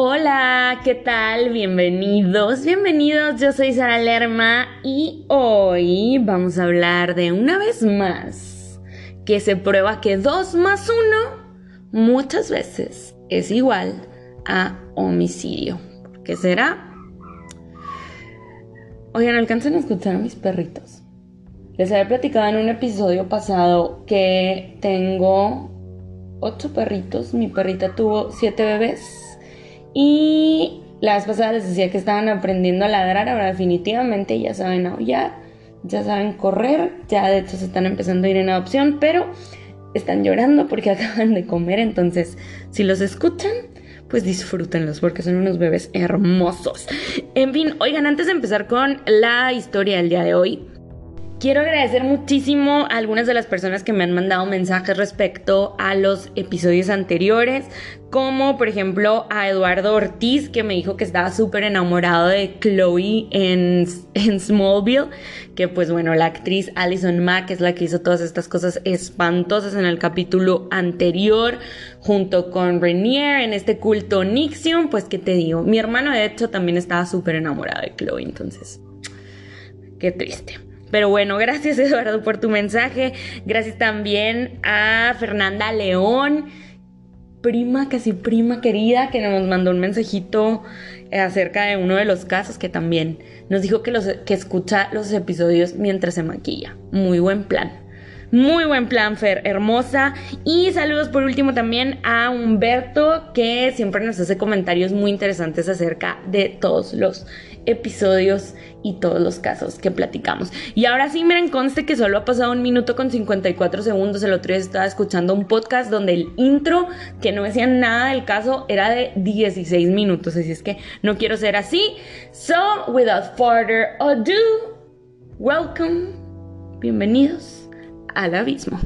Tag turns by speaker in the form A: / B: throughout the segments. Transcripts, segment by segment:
A: Hola, ¿qué tal? Bienvenidos, bienvenidos. Yo soy Sara Lerma y hoy vamos a hablar de una vez más que se prueba que 2 más 1 muchas veces es igual a homicidio. ¿Por qué será? Oigan, alcanzan a escuchar a mis perritos. Les había platicado en un episodio pasado que tengo ocho perritos. Mi perrita tuvo siete bebés y las pasadas les decía que estaban aprendiendo a ladrar, ahora definitivamente ya saben aullar, ya saben correr, ya de hecho se están empezando a ir en adopción, pero están llorando porque acaban de comer, entonces si los escuchan, pues disfrútenlos porque son unos bebés hermosos. En fin, oigan, antes de empezar con la historia del día de hoy, Quiero agradecer muchísimo a algunas de las personas que me han mandado mensajes respecto a los episodios anteriores, como por ejemplo a Eduardo Ortiz, que me dijo que estaba súper enamorado de Chloe en, Smallville, que pues bueno, la actriz Alison Mack es la que hizo todas estas cosas espantosas en el capítulo anterior, junto con Renier en este culto Nixion, pues que te digo, mi hermano de hecho también estaba súper enamorado de Chloe, entonces, qué triste. Pero bueno, gracias Eduardo por tu mensaje. Gracias también a Fernanda León, prima, casi prima querida, que nos mandó un mensajito acerca de uno de los casos que también nos dijo que, los, que escucha los episodios mientras se maquilla. Muy buen plan. Muy buen plan, Fer, hermosa. Y saludos por último también a Humberto, que siempre nos hace comentarios muy interesantes acerca de todos los episodios y todos los casos que platicamos. Y ahora sí, miren, conste que solo ha pasado un minuto con 54 segundos. El otro día estaba escuchando un podcast donde el intro, que no decía nada del caso, era de 16 minutos. Así es que no quiero ser así. So, without further ado, welcome, bienvenidos al abismo.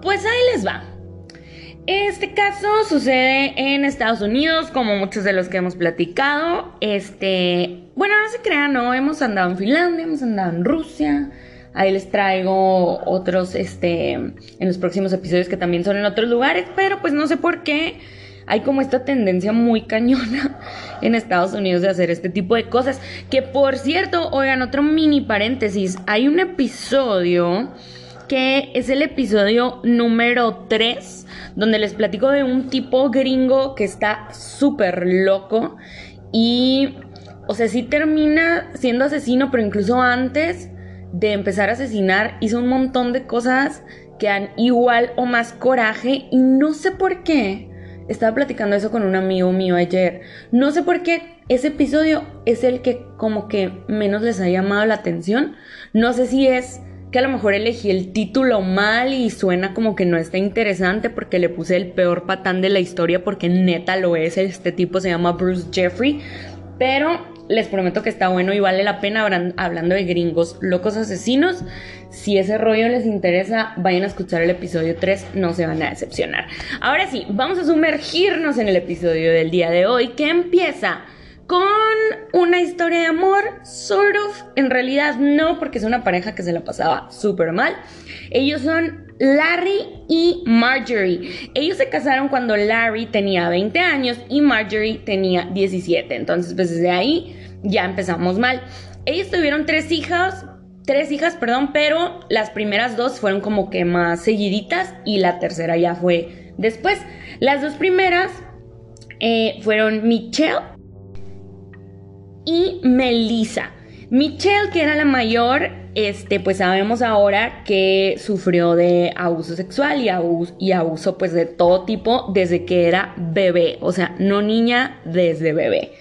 A: Pues ahí les va. Este caso sucede en Estados Unidos, como muchos de los que hemos platicado. Este, bueno, no se crean, no, hemos andado en Finlandia, hemos andado en Rusia. Ahí les traigo otros, este, en los próximos episodios que también son en otros lugares, pero pues no sé por qué hay como esta tendencia muy cañona en Estados Unidos de hacer este tipo de cosas. Que por cierto, oigan, otro mini paréntesis, hay un episodio que es el episodio número 3, donde les platico de un tipo gringo que está súper loco y, o sea, sí termina siendo asesino, pero incluso antes de empezar a asesinar hizo un montón de cosas que dan igual o más coraje y no sé por qué. Estaba platicando eso con un amigo mío ayer. No sé por qué ese episodio es el que como que menos les ha llamado la atención. No sé si es que a lo mejor elegí el título mal y suena como que no está interesante porque le puse el peor patán de la historia porque neta lo es, este tipo se llama Bruce Jeffrey, pero les prometo que está bueno y vale la pena hablando de gringos locos asesinos. Si ese rollo les interesa, vayan a escuchar el episodio 3, no se van a decepcionar. Ahora sí, vamos a sumergirnos en el episodio del día de hoy que empieza con una historia de amor, sort of. En realidad no, porque es una pareja que se la pasaba súper mal. Ellos son Larry y Marjorie. Ellos se casaron cuando Larry tenía 20 años y Marjorie tenía 17. Entonces, pues desde ahí ya empezamos mal. Ellos tuvieron tres hijas, tres hijas, perdón, pero las primeras dos fueron como que más seguiditas y la tercera ya fue después. Las dos primeras eh, fueron Michelle y Melissa. Michelle, que era la mayor, este, pues sabemos ahora que sufrió de abuso sexual y abuso, y abuso pues de todo tipo desde que era bebé, o sea, no niña, desde bebé.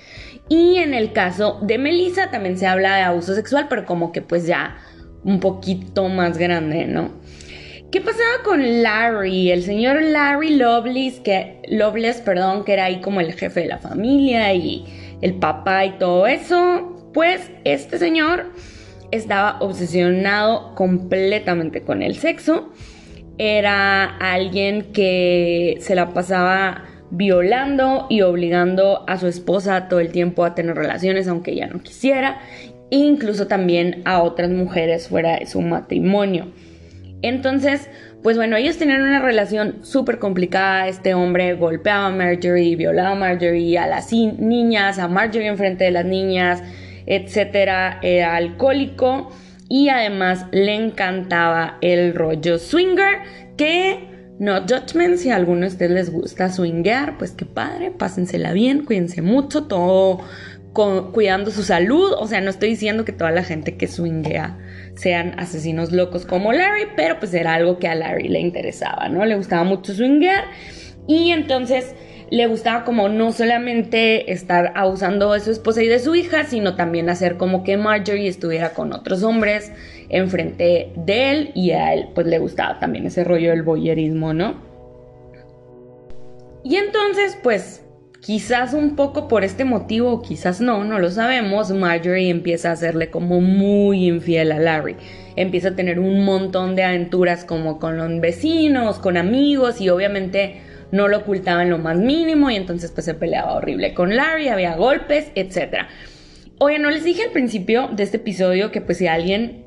A: Y en el caso de Melissa también se habla de abuso sexual, pero como que pues ya un poquito más grande, ¿no? ¿Qué pasaba con Larry? El señor Larry Loveless, que, Loveless, perdón, que era ahí como el jefe de la familia y el papá y todo eso, pues este señor estaba obsesionado completamente con el sexo. Era alguien que se la pasaba violando y obligando a su esposa todo el tiempo a tener relaciones aunque ella no quisiera, incluso también a otras mujeres fuera de su matrimonio. Entonces, pues bueno, ellos tenían una relación súper complicada. Este hombre golpeaba a Marjorie, violaba a Marjorie, a las niñas, a Marjorie enfrente de las niñas, etcétera. Era alcohólico y además le encantaba el rollo swinger, que no judgment, si a alguno de ustedes les gusta swinguear, pues qué padre, pásensela bien, cuídense mucho, todo cuidando su salud. O sea, no estoy diciendo que toda la gente que swinguea sean asesinos locos como Larry, pero pues era algo que a Larry le interesaba, ¿no? Le gustaba mucho swinguear y entonces le gustaba como no solamente estar abusando de su esposa y de su hija, sino también hacer como que Marjorie estuviera con otros hombres enfrente de él y a él pues le gustaba también ese rollo del boyerismo, ¿no? Y entonces pues quizás un poco por este motivo o quizás no, no lo sabemos, Marjorie empieza a hacerle como muy infiel a Larry. Empieza a tener un montón de aventuras como con los vecinos, con amigos y obviamente no lo ocultaba en lo más mínimo y entonces pues se peleaba horrible con Larry, había golpes, etc. Oye, no les dije al principio de este episodio que pues si alguien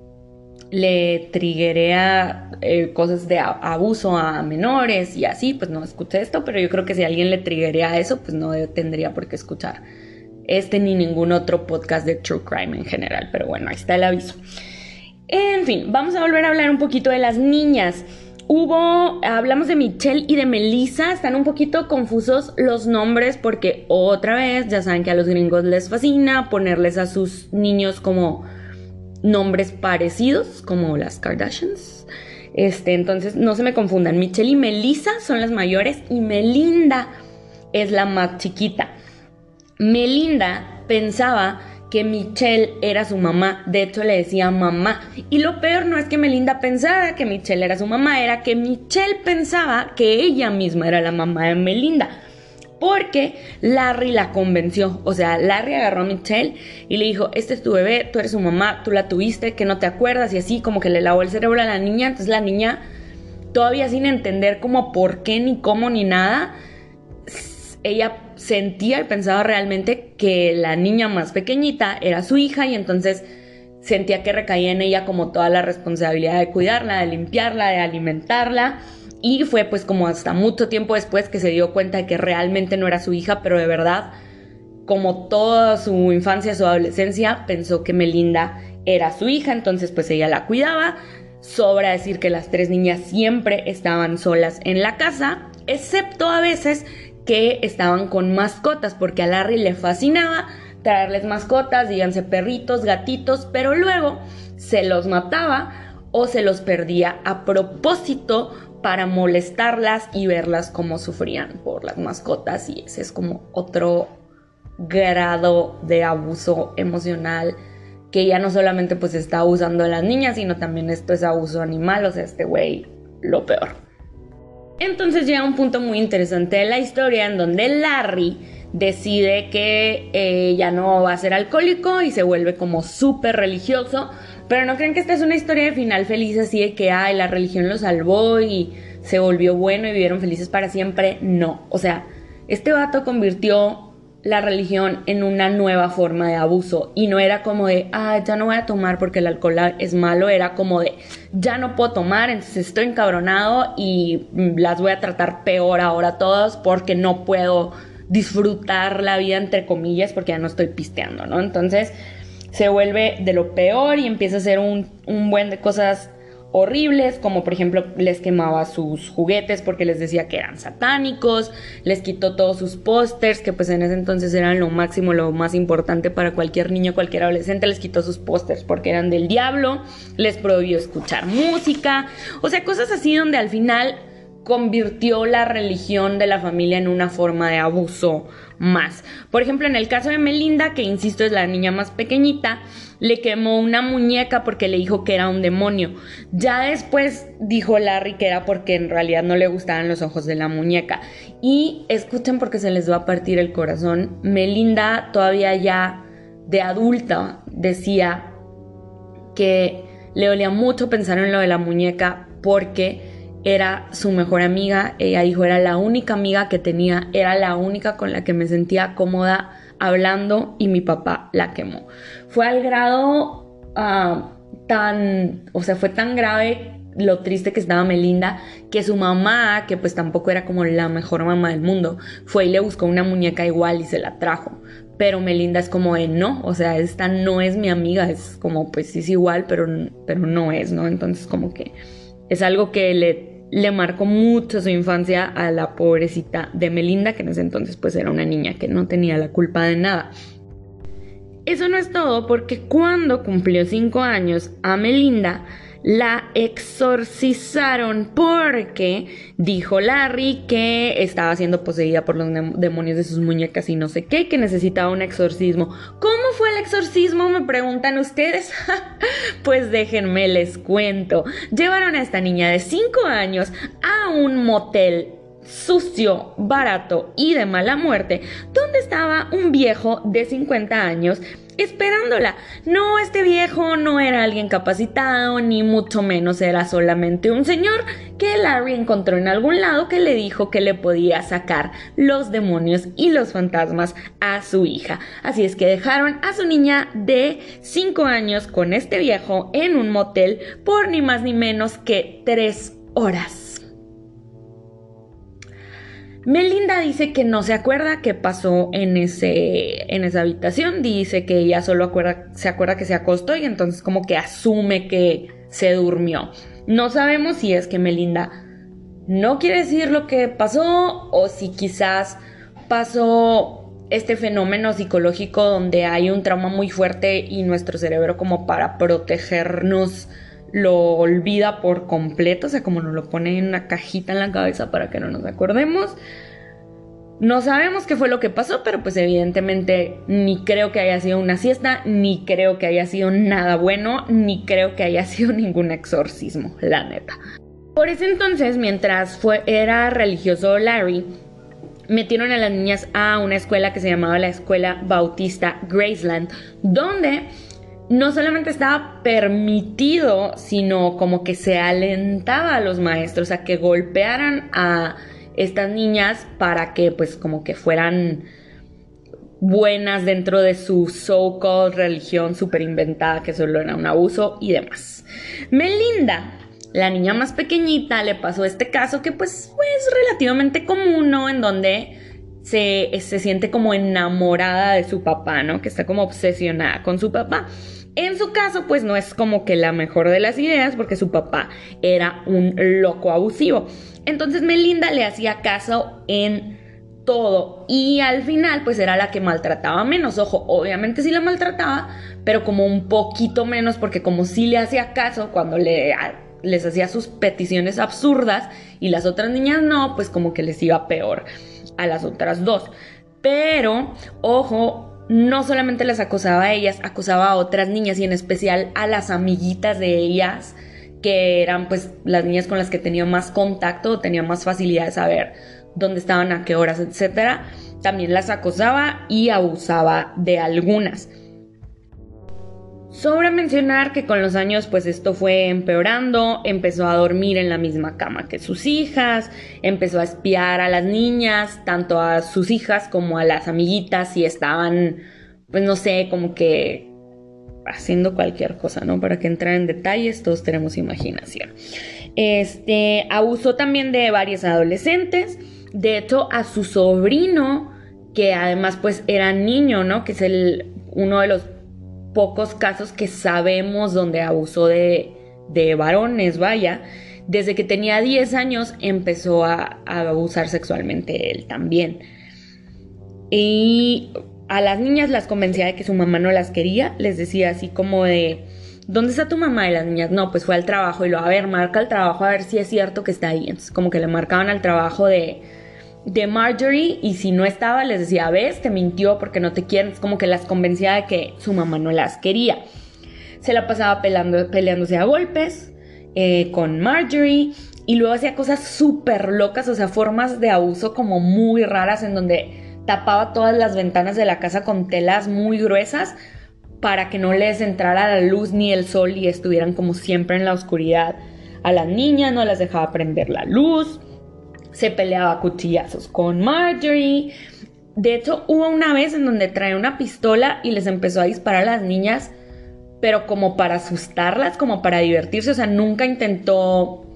A: le triguea eh, cosas de abuso a menores y así, pues no escuché esto, pero yo creo que si alguien le triguea eso, pues no tendría por qué escuchar este ni ningún otro podcast de True Crime en general, pero bueno, ahí está el aviso. En fin, vamos a volver a hablar un poquito de las niñas. Hubo, hablamos de Michelle y de Melissa, están un poquito confusos los nombres porque otra vez, ya saben que a los gringos les fascina ponerles a sus niños como nombres parecidos, como las Kardashians. Este, entonces no se me confundan, Michelle y Melissa son las mayores y Melinda es la más chiquita. Melinda pensaba que Michelle era su mamá, de hecho le decía mamá. Y lo peor no es que Melinda pensara que Michelle era su mamá, era que Michelle pensaba que ella misma era la mamá de Melinda. Porque Larry la convenció. O sea, Larry agarró a Michelle y le dijo, este es tu bebé, tú eres su mamá, tú la tuviste, que no te acuerdas y así como que le lavó el cerebro a la niña. Entonces la niña, todavía sin entender como por qué, ni cómo, ni nada, ella sentía y pensaba realmente que la niña más pequeñita era su hija y entonces sentía que recaía en ella como toda la responsabilidad de cuidarla, de limpiarla, de alimentarla. Y fue pues como hasta mucho tiempo después que se dio cuenta de que realmente no era su hija, pero de verdad, como toda su infancia, su adolescencia, pensó que Melinda era su hija, entonces pues ella la cuidaba. Sobra decir que las tres niñas siempre estaban solas en la casa, excepto a veces que estaban con mascotas, porque a Larry le fascinaba traerles mascotas, díganse perritos, gatitos, pero luego se los mataba o se los perdía a propósito para molestarlas y verlas cómo sufrían por las mascotas y ese es como otro grado de abuso emocional que ya no solamente pues está abusando de las niñas, sino también esto es abuso animal, o sea, este güey lo peor. Entonces llega un punto muy interesante de la historia en donde Larry decide que eh, ya no va a ser alcohólico y se vuelve como súper religioso. Pero no creen que esta es una historia de final feliz así de que, ay, la religión lo salvó y se volvió bueno y vivieron felices para siempre. No, o sea, este vato convirtió la religión en una nueva forma de abuso y no era como de, ah, ya no voy a tomar porque el alcohol es malo, era como de, ya no puedo tomar, entonces estoy encabronado y las voy a tratar peor ahora todas porque no puedo disfrutar la vida entre comillas porque ya no estoy pisteando, ¿no? Entonces se vuelve de lo peor y empieza a hacer un, un buen de cosas horribles, como por ejemplo les quemaba sus juguetes porque les decía que eran satánicos, les quitó todos sus pósters, que pues en ese entonces eran lo máximo, lo más importante para cualquier niño, cualquier adolescente, les quitó sus pósters porque eran del diablo, les prohibió escuchar música, o sea, cosas así donde al final convirtió la religión de la familia en una forma de abuso más. Por ejemplo, en el caso de Melinda, que insisto es la niña más pequeñita, le quemó una muñeca porque le dijo que era un demonio. Ya después dijo Larry que era porque en realidad no le gustaban los ojos de la muñeca. Y escuchen porque se les va a partir el corazón. Melinda todavía ya de adulta decía que le dolía mucho pensar en lo de la muñeca porque era su mejor amiga, ella dijo era la única amiga que tenía, era la única con la que me sentía cómoda hablando y mi papá la quemó. Fue al grado ah, tan, o sea, fue tan grave lo triste que estaba Melinda, que su mamá, que pues tampoco era como la mejor mamá del mundo, fue y le buscó una muñeca igual y se la trajo. Pero Melinda es como de no, o sea, esta no es mi amiga, es como pues es igual, pero, pero no es, ¿no? Entonces como que es algo que le, le marcó mucho su infancia a la pobrecita de Melinda, que en ese entonces pues era una niña que no tenía la culpa de nada. Eso no es todo porque cuando cumplió 5 años a Melinda la exorcizaron porque dijo Larry que estaba siendo poseída por los demonios de sus muñecas y no sé qué, que necesitaba un exorcismo. ¿Cómo fue el exorcismo? Me preguntan ustedes. pues déjenme les cuento. Llevaron a esta niña de 5 años a un motel sucio, barato y de mala muerte, donde estaba un viejo de 50 años esperándola. No, este viejo no era alguien capacitado, ni mucho menos era solamente un señor que Larry encontró en algún lado que le dijo que le podía sacar los demonios y los fantasmas a su hija. Así es que dejaron a su niña de 5 años con este viejo en un motel por ni más ni menos que 3 horas. Melinda dice que no se acuerda qué pasó en, ese, en esa habitación, dice que ella solo se acuerda que se acostó y entonces como que asume que se durmió. No sabemos si es que Melinda no quiere decir lo que pasó o si quizás pasó este fenómeno psicológico donde hay un trauma muy fuerte y nuestro cerebro como para protegernos lo olvida por completo, o sea, como nos lo pone en una cajita en la cabeza para que no nos acordemos. No sabemos qué fue lo que pasó, pero pues evidentemente ni creo que haya sido una siesta, ni creo que haya sido nada bueno, ni creo que haya sido ningún exorcismo, la neta. Por ese entonces, mientras fue, era religioso Larry, metieron a las niñas a una escuela que se llamaba la Escuela Bautista Graceland, donde no solamente estaba permitido, sino como que se alentaba a los maestros a que golpearan a estas niñas para que pues como que fueran buenas dentro de su so-called religión super inventada que solo era un abuso y demás. Melinda, la niña más pequeñita, le pasó este caso que pues es relativamente común, ¿no? En donde se, se siente como enamorada de su papá, ¿no? Que está como obsesionada con su papá. En su caso, pues no es como que la mejor de las ideas porque su papá era un loco abusivo. Entonces Melinda le hacía caso en todo y al final pues era la que maltrataba menos. Ojo, obviamente sí la maltrataba, pero como un poquito menos porque como sí le hacía caso cuando le, les hacía sus peticiones absurdas y las otras niñas no, pues como que les iba peor a las otras dos. Pero, ojo, no solamente las acosaba a ellas, acosaba a otras niñas y en especial a las amiguitas de ellas, que eran pues las niñas con las que tenía más contacto, tenía más facilidad de saber dónde estaban, a qué horas, etc. También las acosaba y abusaba de algunas. Sobre mencionar que con los años pues esto fue empeorando, empezó a dormir en la misma cama que sus hijas, empezó a espiar a las niñas, tanto a sus hijas como a las amiguitas si estaban pues no sé, como que haciendo cualquier cosa, ¿no? Para que entrar en detalles, todos tenemos imaginación. Este, abusó también de varios adolescentes, de hecho a su sobrino, que además pues era niño, ¿no? Que es el, uno de los pocos casos que sabemos donde abusó de, de varones, vaya. Desde que tenía 10 años empezó a, a abusar sexualmente él también. Y a las niñas las convencía de que su mamá no las quería, les decía así como de, ¿dónde está tu mamá? Y las niñas, no, pues fue al trabajo y lo, a ver, marca el trabajo a ver si es cierto que está ahí. Como que le marcaban al trabajo de, de Marjorie y si no estaba les decía, ves, te mintió porque no te quieren, es como que las convencía de que su mamá no las quería. Se la pasaba peleando, peleándose a golpes eh, con Marjorie y luego hacía cosas súper locas, o sea, formas de abuso como muy raras en donde tapaba todas las ventanas de la casa con telas muy gruesas para que no les entrara la luz ni el sol y estuvieran como siempre en la oscuridad. A las niñas no las dejaba prender la luz se peleaba a cuchillazos con Marjorie. De hecho, hubo una vez en donde trae una pistola y les empezó a disparar a las niñas pero como para asustarlas, como para divertirse, o sea, nunca intentó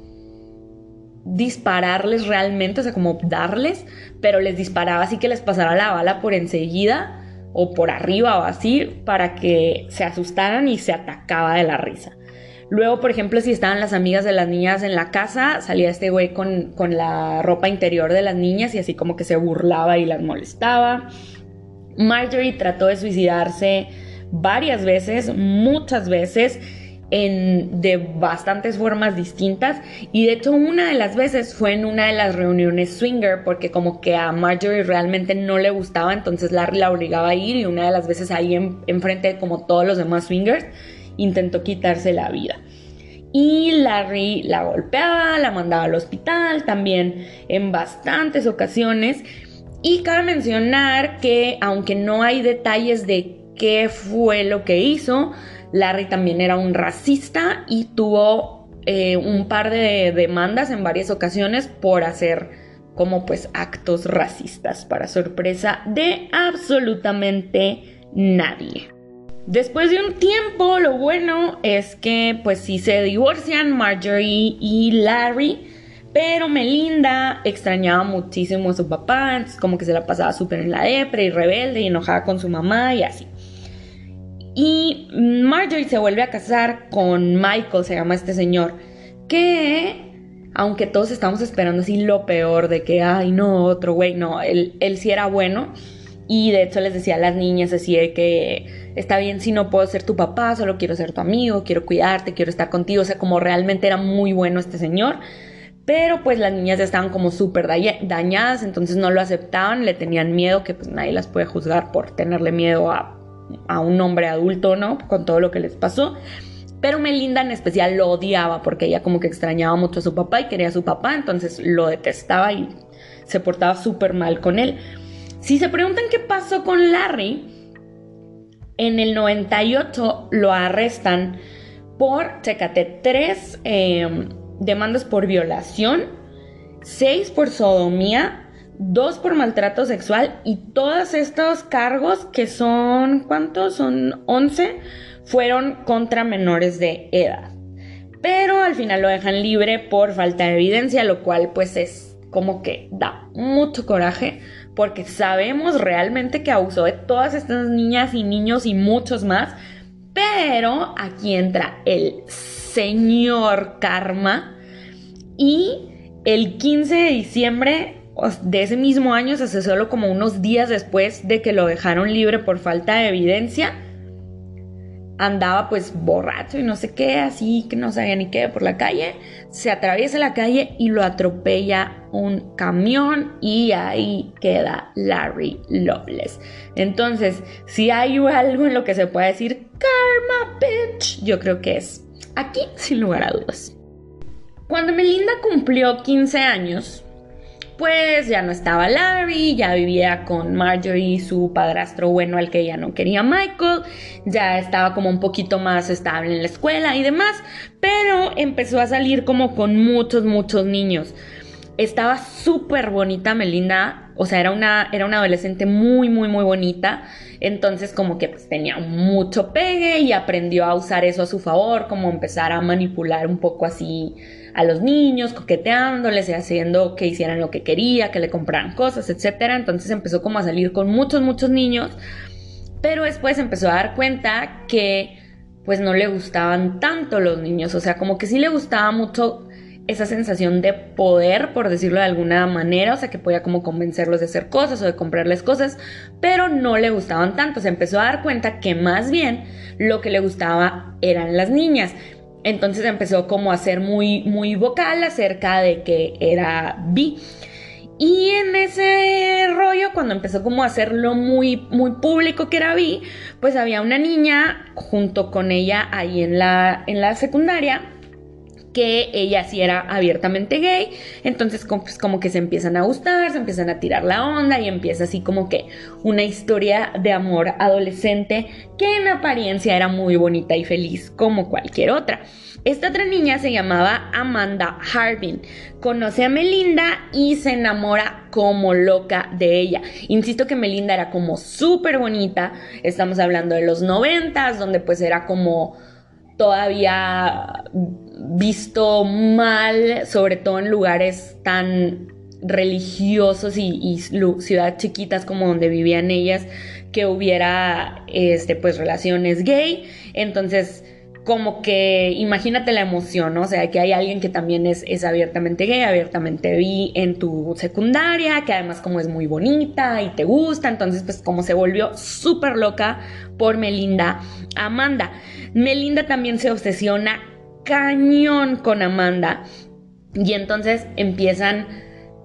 A: dispararles realmente, o sea, como darles, pero les disparaba así que les pasara la bala por enseguida o por arriba o así para que se asustaran y se atacaba de la risa. Luego, por ejemplo, si estaban las amigas de las niñas en la casa, salía este güey con, con la ropa interior de las niñas y así como que se burlaba y las molestaba. Marjorie trató de suicidarse varias veces, muchas veces, en, de bastantes formas distintas. Y de hecho, una de las veces fue en una de las reuniones swinger, porque como que a Marjorie realmente no le gustaba, entonces Larry la obligaba a ir y una de las veces ahí enfrente de como todos los demás swingers, intentó quitarse la vida. Y Larry la golpeaba, la mandaba al hospital también en bastantes ocasiones. Y cabe mencionar que aunque no hay detalles de qué fue lo que hizo, Larry también era un racista y tuvo eh, un par de demandas en varias ocasiones por hacer como pues actos racistas para sorpresa de absolutamente nadie. Después de un tiempo, lo bueno es que pues sí se divorcian Marjorie y Larry, pero Melinda extrañaba muchísimo a su papá, como que se la pasaba súper en la depre y rebelde y enojada con su mamá y así. Y Marjorie se vuelve a casar con Michael, se llama este señor, que aunque todos estamos esperando así lo peor de que, ay no, otro güey, no, él, él sí era bueno y de hecho les decía a las niñas así de que está bien si no puedo ser tu papá, solo quiero ser tu amigo, quiero cuidarte, quiero estar contigo. O sea, como realmente era muy bueno este señor. Pero pues las niñas ya estaban como súper dañadas, entonces no lo aceptaban, le tenían miedo, que pues nadie las puede juzgar por tenerle miedo a, a un hombre adulto, ¿no? Con todo lo que les pasó. Pero Melinda en especial lo odiaba porque ella como que extrañaba mucho a su papá y quería a su papá, entonces lo detestaba y se portaba súper mal con él. Si se preguntan qué pasó con Larry, en el 98 lo arrestan por, chécate, tres em, demandas por violación, seis por sodomía, dos por maltrato sexual y todos estos cargos que son, ¿cuántos? Son 11, fueron contra menores de edad. Pero al final lo dejan libre por falta de evidencia, lo cual pues es como que da mucho coraje porque sabemos realmente que abusó de todas estas niñas y niños y muchos más, pero aquí entra el señor karma y el 15 de diciembre de ese mismo año, se hace solo como unos días después de que lo dejaron libre por falta de evidencia, andaba pues borracho y no sé qué, así que no sabía ni qué por la calle, se atraviesa la calle y lo atropella un camión y ahí queda Larry Loveless. Entonces, si hay algo en lo que se puede decir karma bitch, yo creo que es aquí sin lugar a dudas. Cuando Melinda cumplió 15 años, pues ya no estaba Larry, ya vivía con Marjorie, su padrastro bueno al que ya no quería Michael, ya estaba como un poquito más estable en la escuela y demás, pero empezó a salir como con muchos, muchos niños. Estaba súper bonita Melinda, o sea, era una, era una adolescente muy, muy, muy bonita, entonces como que pues, tenía mucho pegue y aprendió a usar eso a su favor, como empezar a manipular un poco así a los niños, coqueteándoles y haciendo que hicieran lo que quería, que le compraran cosas, etc. Entonces empezó como a salir con muchos, muchos niños, pero después empezó a dar cuenta que pues no le gustaban tanto los niños, o sea, como que sí le gustaba mucho esa sensación de poder, por decirlo de alguna manera, o sea, que podía como convencerlos de hacer cosas o de comprarles cosas, pero no le gustaban tanto, se empezó a dar cuenta que más bien lo que le gustaba eran las niñas entonces empezó como a ser muy, muy vocal acerca de que era bi. Y en ese rollo, cuando empezó como a hacerlo muy, muy público que era bi, pues había una niña junto con ella ahí en la, en la secundaria que ella sí era abiertamente gay, entonces pues, como que se empiezan a gustar, se empiezan a tirar la onda y empieza así como que una historia de amor adolescente que en apariencia era muy bonita y feliz como cualquier otra. Esta otra niña se llamaba Amanda Harbin. Conoce a Melinda y se enamora como loca de ella. Insisto que Melinda era como súper bonita. Estamos hablando de los noventas, donde pues era como todavía visto mal, sobre todo en lugares tan religiosos y, ciudades chiquitas como donde vivían ellas, que hubiera este, pues relaciones gay. Entonces, como que imagínate la emoción. O sea, que hay alguien que también es, es abiertamente gay, abiertamente vi en tu secundaria, que además como es muy bonita y te gusta, entonces pues como se volvió súper loca por Melinda Amanda. Melinda también se obsesiona cañón con Amanda y entonces empiezan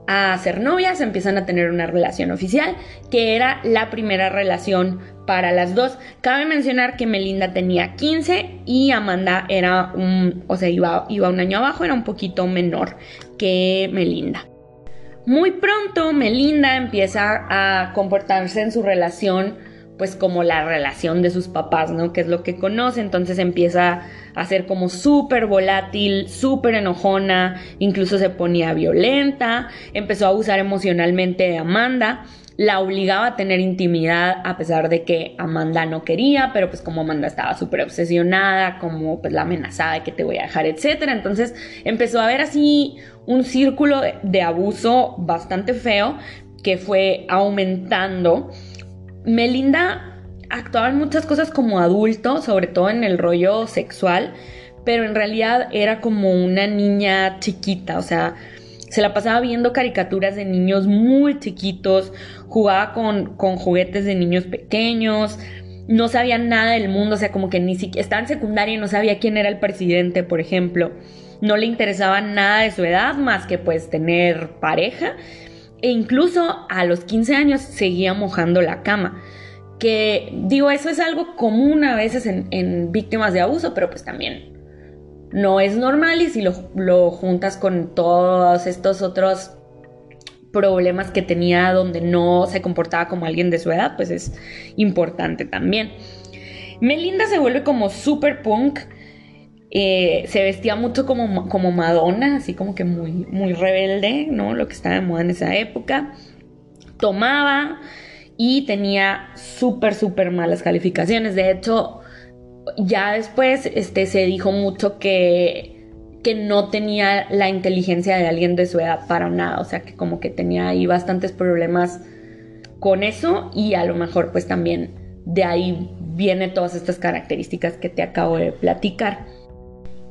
A: a ser novias, empiezan a tener una relación oficial, que era la primera relación para las dos. Cabe mencionar que Melinda tenía 15 y Amanda era un, o sea, iba, iba un año abajo, era un poquito menor que Melinda. Muy pronto Melinda empieza a comportarse en su relación pues como la relación de sus papás, ¿no? Que es lo que conoce, entonces empieza a ser como súper volátil, súper enojona, incluso se ponía violenta, empezó a abusar emocionalmente de Amanda, la obligaba a tener intimidad a pesar de que Amanda no quería, pero pues como Amanda estaba súper obsesionada, como pues la amenazada de que te voy a dejar, etcétera, entonces empezó a haber así un círculo de abuso bastante feo que fue aumentando Melinda actuaba en muchas cosas como adulto, sobre todo en el rollo sexual, pero en realidad era como una niña chiquita, o sea, se la pasaba viendo caricaturas de niños muy chiquitos, jugaba con, con juguetes de niños pequeños, no sabía nada del mundo, o sea, como que ni siquiera estaba en secundaria y no sabía quién era el presidente, por ejemplo. No le interesaba nada de su edad más que pues tener pareja e incluso a los 15 años seguía mojando la cama. Que digo, eso es algo común a veces en, víctimas de abuso, pero pues también no es normal y si lo, juntas con todos estos otros problemas que tenía donde no se comportaba como alguien de su edad, pues es importante también. Melinda se vuelve como super punk eh, se vestía mucho como, como Madonna, así como que muy, muy rebelde, ¿no? Lo que estaba de moda en esa época. Tomaba y tenía súper, súper malas calificaciones. De hecho, ya después este, se dijo mucho que, que no tenía la inteligencia de alguien de su edad para nada. O sea, que como que tenía ahí bastantes problemas con eso y a lo mejor pues también de ahí vienen todas estas características que te acabo de platicar.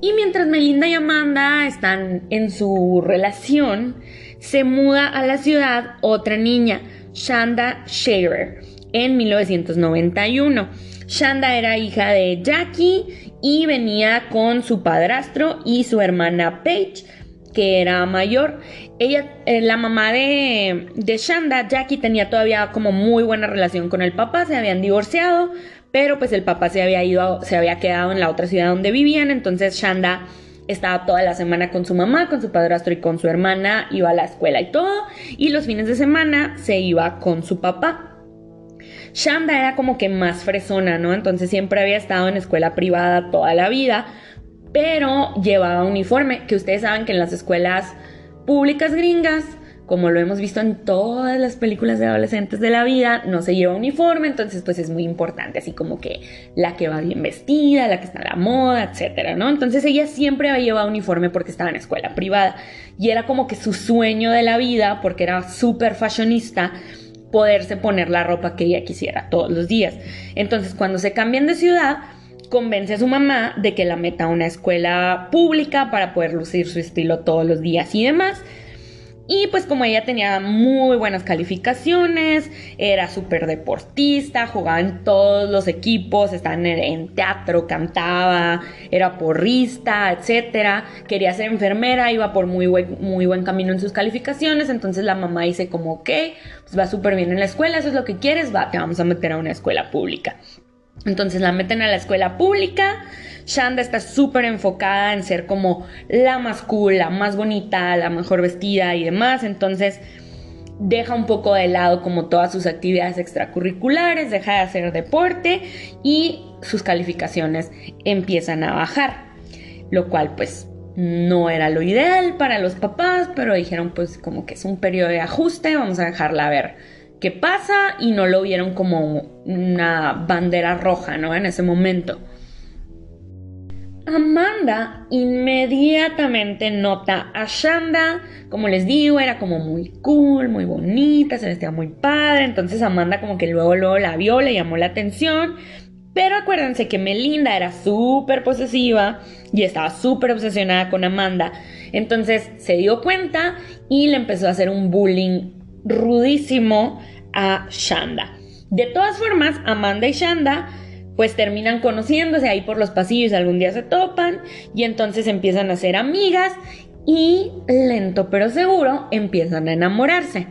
A: Y mientras Melinda y Amanda están en su relación, se muda a la ciudad otra niña, Shanda Sharer, en 1991. Shanda era hija de Jackie y venía con su padrastro y su hermana Paige, que era mayor. Ella, eh, la mamá de Shanda, Jackie, tenía todavía como muy buena relación con el papá, se habían divorciado, pero pues el papá se había ido, se había quedado en la otra ciudad donde vivían, entonces Shanda estaba toda la semana con su mamá, con su padrastro y con su hermana, iba a la escuela y todo, y los fines de semana se iba con su papá. Shanda era como que más fresona, ¿no? Entonces siempre había estado en escuela privada toda la vida, pero llevaba uniforme, que ustedes saben que en las escuelas públicas gringas como lo hemos visto en todas las películas de adolescentes de la vida, no se lleva uniforme, entonces pues es muy importante, así como que la que va bien vestida, la que está en la moda, etcétera, ¿no? Entonces ella siempre había llevado uniforme porque estaba en escuela privada y era como que su sueño de la vida, porque era súper fashionista, poderse poner la ropa que ella quisiera todos los días. Entonces cuando se cambian de ciudad, convence a su mamá de que la meta a una escuela pública para poder lucir su estilo todos los días y demás. Y pues como ella tenía muy buenas calificaciones, era súper deportista, jugaba en todos los equipos, estaba en, teatro, cantaba, era porrista, etc. Quería ser enfermera, iba por muy buen, muy buen camino en sus calificaciones, entonces la mamá dice como, ok, pues va súper bien en la escuela, eso es lo que quieres, va, te vamos a meter a una escuela pública. Entonces la meten a la escuela pública, Shanda está súper enfocada en ser como la más cool, la más bonita, la mejor vestida y demás. Entonces deja un poco de lado como todas sus actividades extracurriculares, deja de hacer deporte y sus calificaciones empiezan a bajar. Lo cual pues no era lo ideal para los papás, pero dijeron pues como que es un periodo de ajuste, vamos a dejarla ver qué pasa y no lo vieron como una bandera roja, ¿no? En ese momento. Amanda inmediatamente nota a Shanda, como les digo, era como muy cool, muy bonita, se vestía muy padre, entonces Amanda como que luego, luego la vio, le llamó la atención, pero acuérdense que Melinda era súper posesiva y estaba súper obsesionada con Amanda. Entonces se dio cuenta y le empezó a hacer un bullying rudísimo a Shanda. De todas formas, Amanda y Shanda pues terminan conociéndose ahí por los pasillos, algún día se topan y entonces empiezan a ser amigas y lento pero seguro empiezan a enamorarse.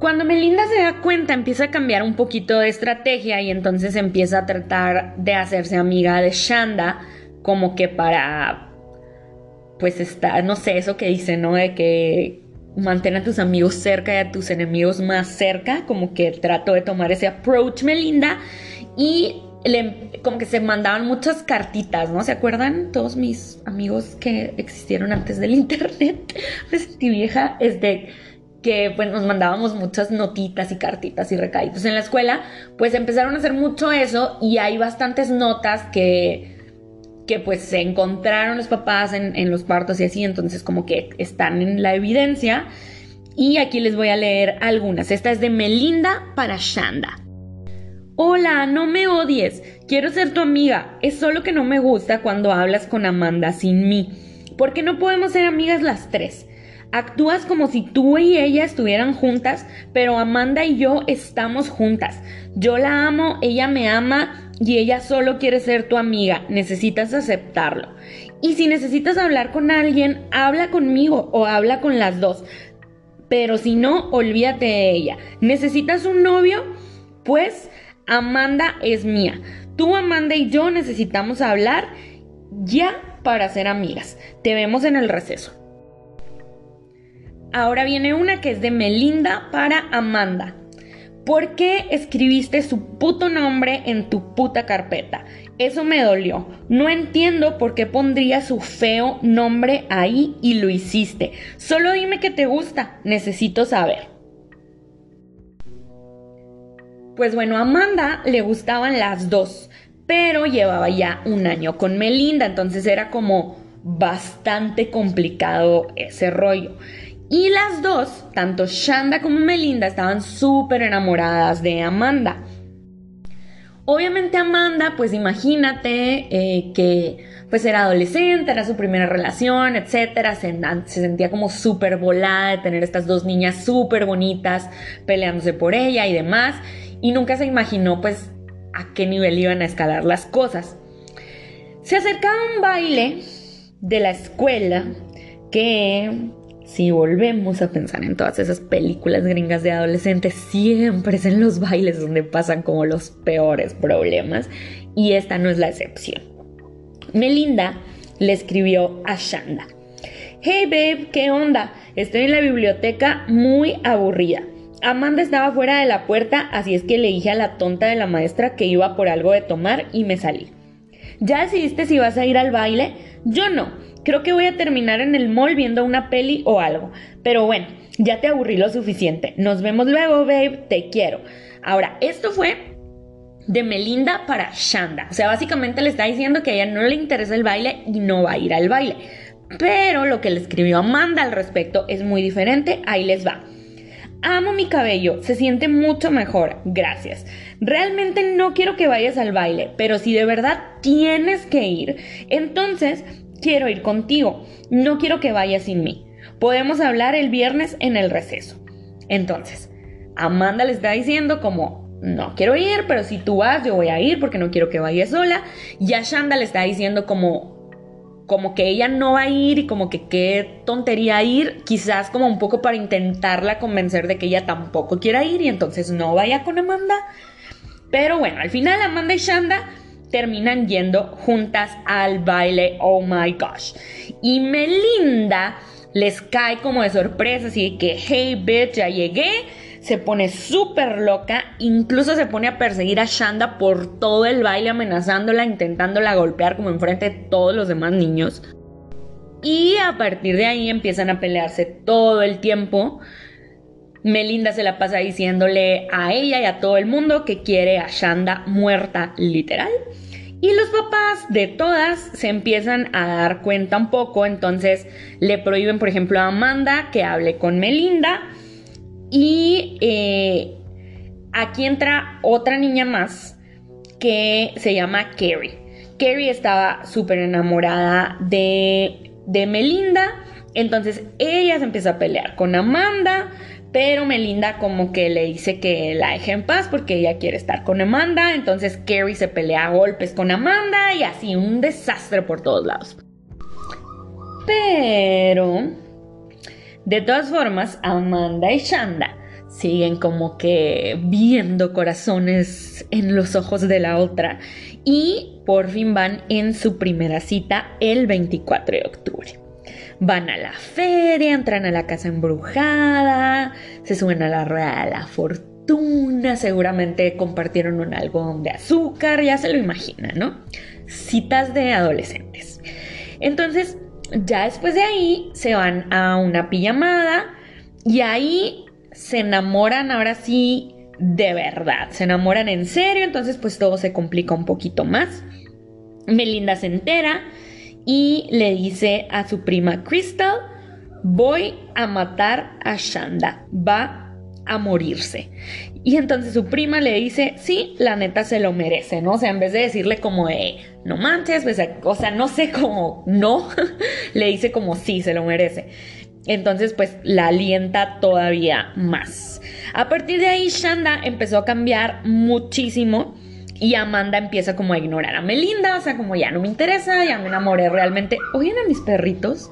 A: Cuando Melinda se da cuenta, empieza a cambiar un poquito de estrategia y entonces empieza a tratar de hacerse amiga de Shanda, como que para, pues está, no sé, eso que dice, ¿no? De que mantén a tus amigos cerca y a tus enemigos más cerca, como que trato de tomar ese approach Melinda y como que se mandaban muchas cartitas, ¿no? ¿Se acuerdan? Todos mis amigos que existieron antes del internet, me sentí vieja, este que pues nos mandábamos muchas notitas y cartitas y recaditos en la escuela, pues empezaron a hacer mucho eso y hay bastantes notas que que pues se encontraron los papás en, los partos y así, entonces como que están en la evidencia. Y aquí les voy a leer algunas. Esta es de Melinda para Shanda. Hola, no me odies. Quiero ser tu amiga. Es solo que no me gusta cuando hablas con Amanda sin mí. ¿Por qué no podemos ser amigas las tres? Actúas como si tú y ella estuvieran juntas, pero Amanda y yo estamos juntas. Yo la amo, ella me ama y ella solo quiere ser tu amiga. Necesitas aceptarlo. Y si necesitas hablar con alguien, habla conmigo o habla con las dos. Pero si no, olvídate de ella. ¿Necesitas un novio? Pues Amanda es mía. Tú, Amanda y yo necesitamos hablar ya para ser amigas. Te vemos en el receso. Ahora viene una que es de Melinda para Amanda. ¿Por qué escribiste su puto nombre en tu puta carpeta? Eso me dolió. No entiendo por qué pondría su feo nombre ahí y lo hiciste. Solo dime que te gusta. Necesito saber. Pues bueno, a Amanda le gustaban las dos, pero llevaba ya un año con Melinda, entonces era como bastante complicado ese rollo. Y las dos, tanto Shanda como Melinda, estaban súper enamoradas de Amanda. Obviamente Amanda, pues imagínate eh, que pues era adolescente, era su primera relación, etcétera, se, se sentía como súper volada de tener estas dos niñas súper bonitas peleándose por ella y demás, y nunca se imaginó pues a qué nivel iban a escalar las cosas. Se acercaba un baile de la escuela que si volvemos a pensar en todas esas películas gringas de adolescentes, siempre es en los bailes donde pasan como los peores problemas y esta no es la excepción. Melinda le escribió a Shanda. Hey babe, ¿qué onda? Estoy en la biblioteca muy aburrida. Amanda estaba fuera de la puerta, así es que le dije a la tonta de la maestra que iba por algo de tomar y me salí. ¿Ya decidiste si vas a ir al baile? Yo no. Creo que voy a terminar en el mall viendo una peli o algo. Pero bueno, ya te aburrí lo suficiente. Nos vemos luego, babe. Te quiero. Ahora, esto fue de Melinda para Shanda. O sea, básicamente le está diciendo que a ella no le interesa el baile y no va a ir al baile. Pero lo que le escribió Amanda al respecto es muy diferente. Ahí les va. Amo mi cabello, se siente mucho mejor, gracias. Realmente no quiero que vayas al baile, pero si de verdad tienes que ir, entonces quiero ir contigo, no quiero que vayas sin mí. Podemos hablar el viernes en el receso. Entonces, Amanda le está diciendo como, no quiero ir, pero si tú vas, yo voy a ir porque no quiero que vayas sola. Y a Shanda le está diciendo como, como que ella no va a ir y como que qué tontería ir, quizás como un poco para intentarla convencer de que ella tampoco quiera ir y entonces no vaya con Amanda. Pero bueno, al final Amanda y Shanda terminan yendo juntas al baile Oh My Gosh. Y Melinda les cae como de sorpresa, así que, hey bitch, ya llegué. Se pone súper loca, incluso se pone a perseguir a Shanda por todo el baile, amenazándola, intentándola golpear como enfrente de todos los demás niños. Y a partir de ahí empiezan a pelearse todo el tiempo. Melinda se la pasa diciéndole a ella y a todo el mundo que quiere a Shanda muerta, literal. Y los papás de todas se empiezan a dar cuenta un poco, entonces le prohíben, por ejemplo, a Amanda que hable con Melinda. Y eh, aquí entra otra niña más que se llama Carrie. Carrie estaba súper enamorada de, de Melinda, entonces ella se empieza a pelear con Amanda, pero Melinda como que le dice que la deje en paz porque ella quiere estar con Amanda. Entonces Carrie se pelea a golpes con Amanda y así un desastre por todos lados. Pero, de todas formas, Amanda y Shanda siguen como que viendo corazones en los ojos de la otra y por fin van en su primera cita el 24 de octubre. Van a la feria, entran a la casa embrujada, se suben a la rueda de la fortuna, seguramente compartieron un algodón de azúcar, ya se lo imaginan, ¿no? Citas de adolescentes. Entonces, ya después de ahí se van a una pijamada y ahí se enamoran ahora sí de verdad, se enamoran en serio, entonces pues todo se complica un poquito más. Melinda se entera y le dice a su prima Crystal, voy a matar a Shanda, va a morirse. Y entonces su prima le dice, sí, la neta se lo merece, ¿no? O sea, en vez de decirle como no manches, pues, o sea, no sé cómo, no, le dice como, sí, se lo merece. Entonces, pues la alienta todavía más. A partir de ahí, Shanda empezó a cambiar muchísimo y Amanda empieza como a ignorar a Melinda, o sea, como ya no me interesa, ya me enamoré realmente. ¿Oyen a mis perritos?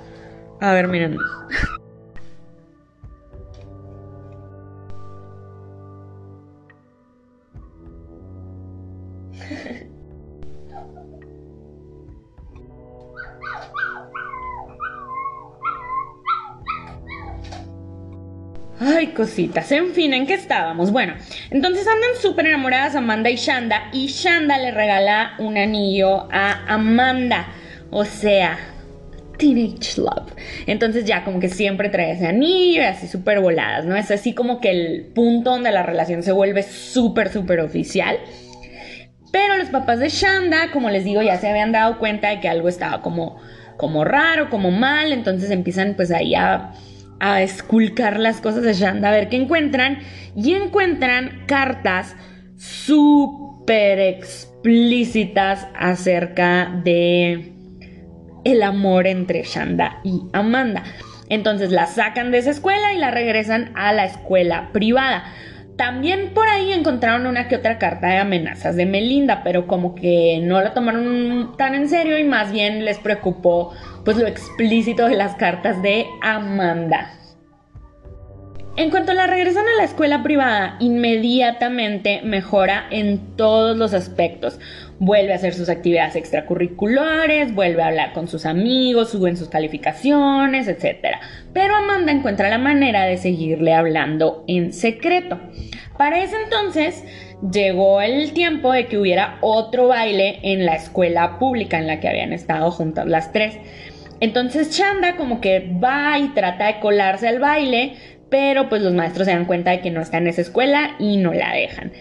A: A ver, miren. Ay, cositas. En fin, ¿en qué estábamos? Bueno, entonces andan súper enamoradas Amanda y Shanda y Shanda le regala un anillo a Amanda. O sea, Teenage Love. Entonces ya como que siempre trae ese anillo y así súper voladas, ¿no? Es así como que el punto donde la relación se vuelve súper, súper oficial. Pero los papás de Shanda, como les digo, ya se habían dado cuenta de que algo estaba como, como raro, como mal. Entonces empiezan pues ahí a a esculcar las cosas de Shanda a ver qué encuentran y encuentran cartas súper explícitas acerca de el amor entre Shanda y Amanda. Entonces la sacan de esa escuela y la regresan a la escuela privada. También por ahí encontraron una que otra carta de amenazas de Melinda, pero como que no la tomaron tan en serio y más bien les preocupó pues lo explícito de las cartas de Amanda. En cuanto la regresan a la escuela privada, inmediatamente mejora en todos los aspectos. Vuelve a hacer sus actividades extracurriculares, vuelve a hablar con sus amigos, suben sus calificaciones, etc. Pero Amanda encuentra la manera de seguirle hablando en secreto. Para ese entonces llegó el tiempo de que hubiera otro baile en la escuela pública en la que habían estado juntas las tres. Entonces Chanda como que va y trata de colarse al baile, pero pues los maestros se dan cuenta de que no está en esa escuela y no la dejan.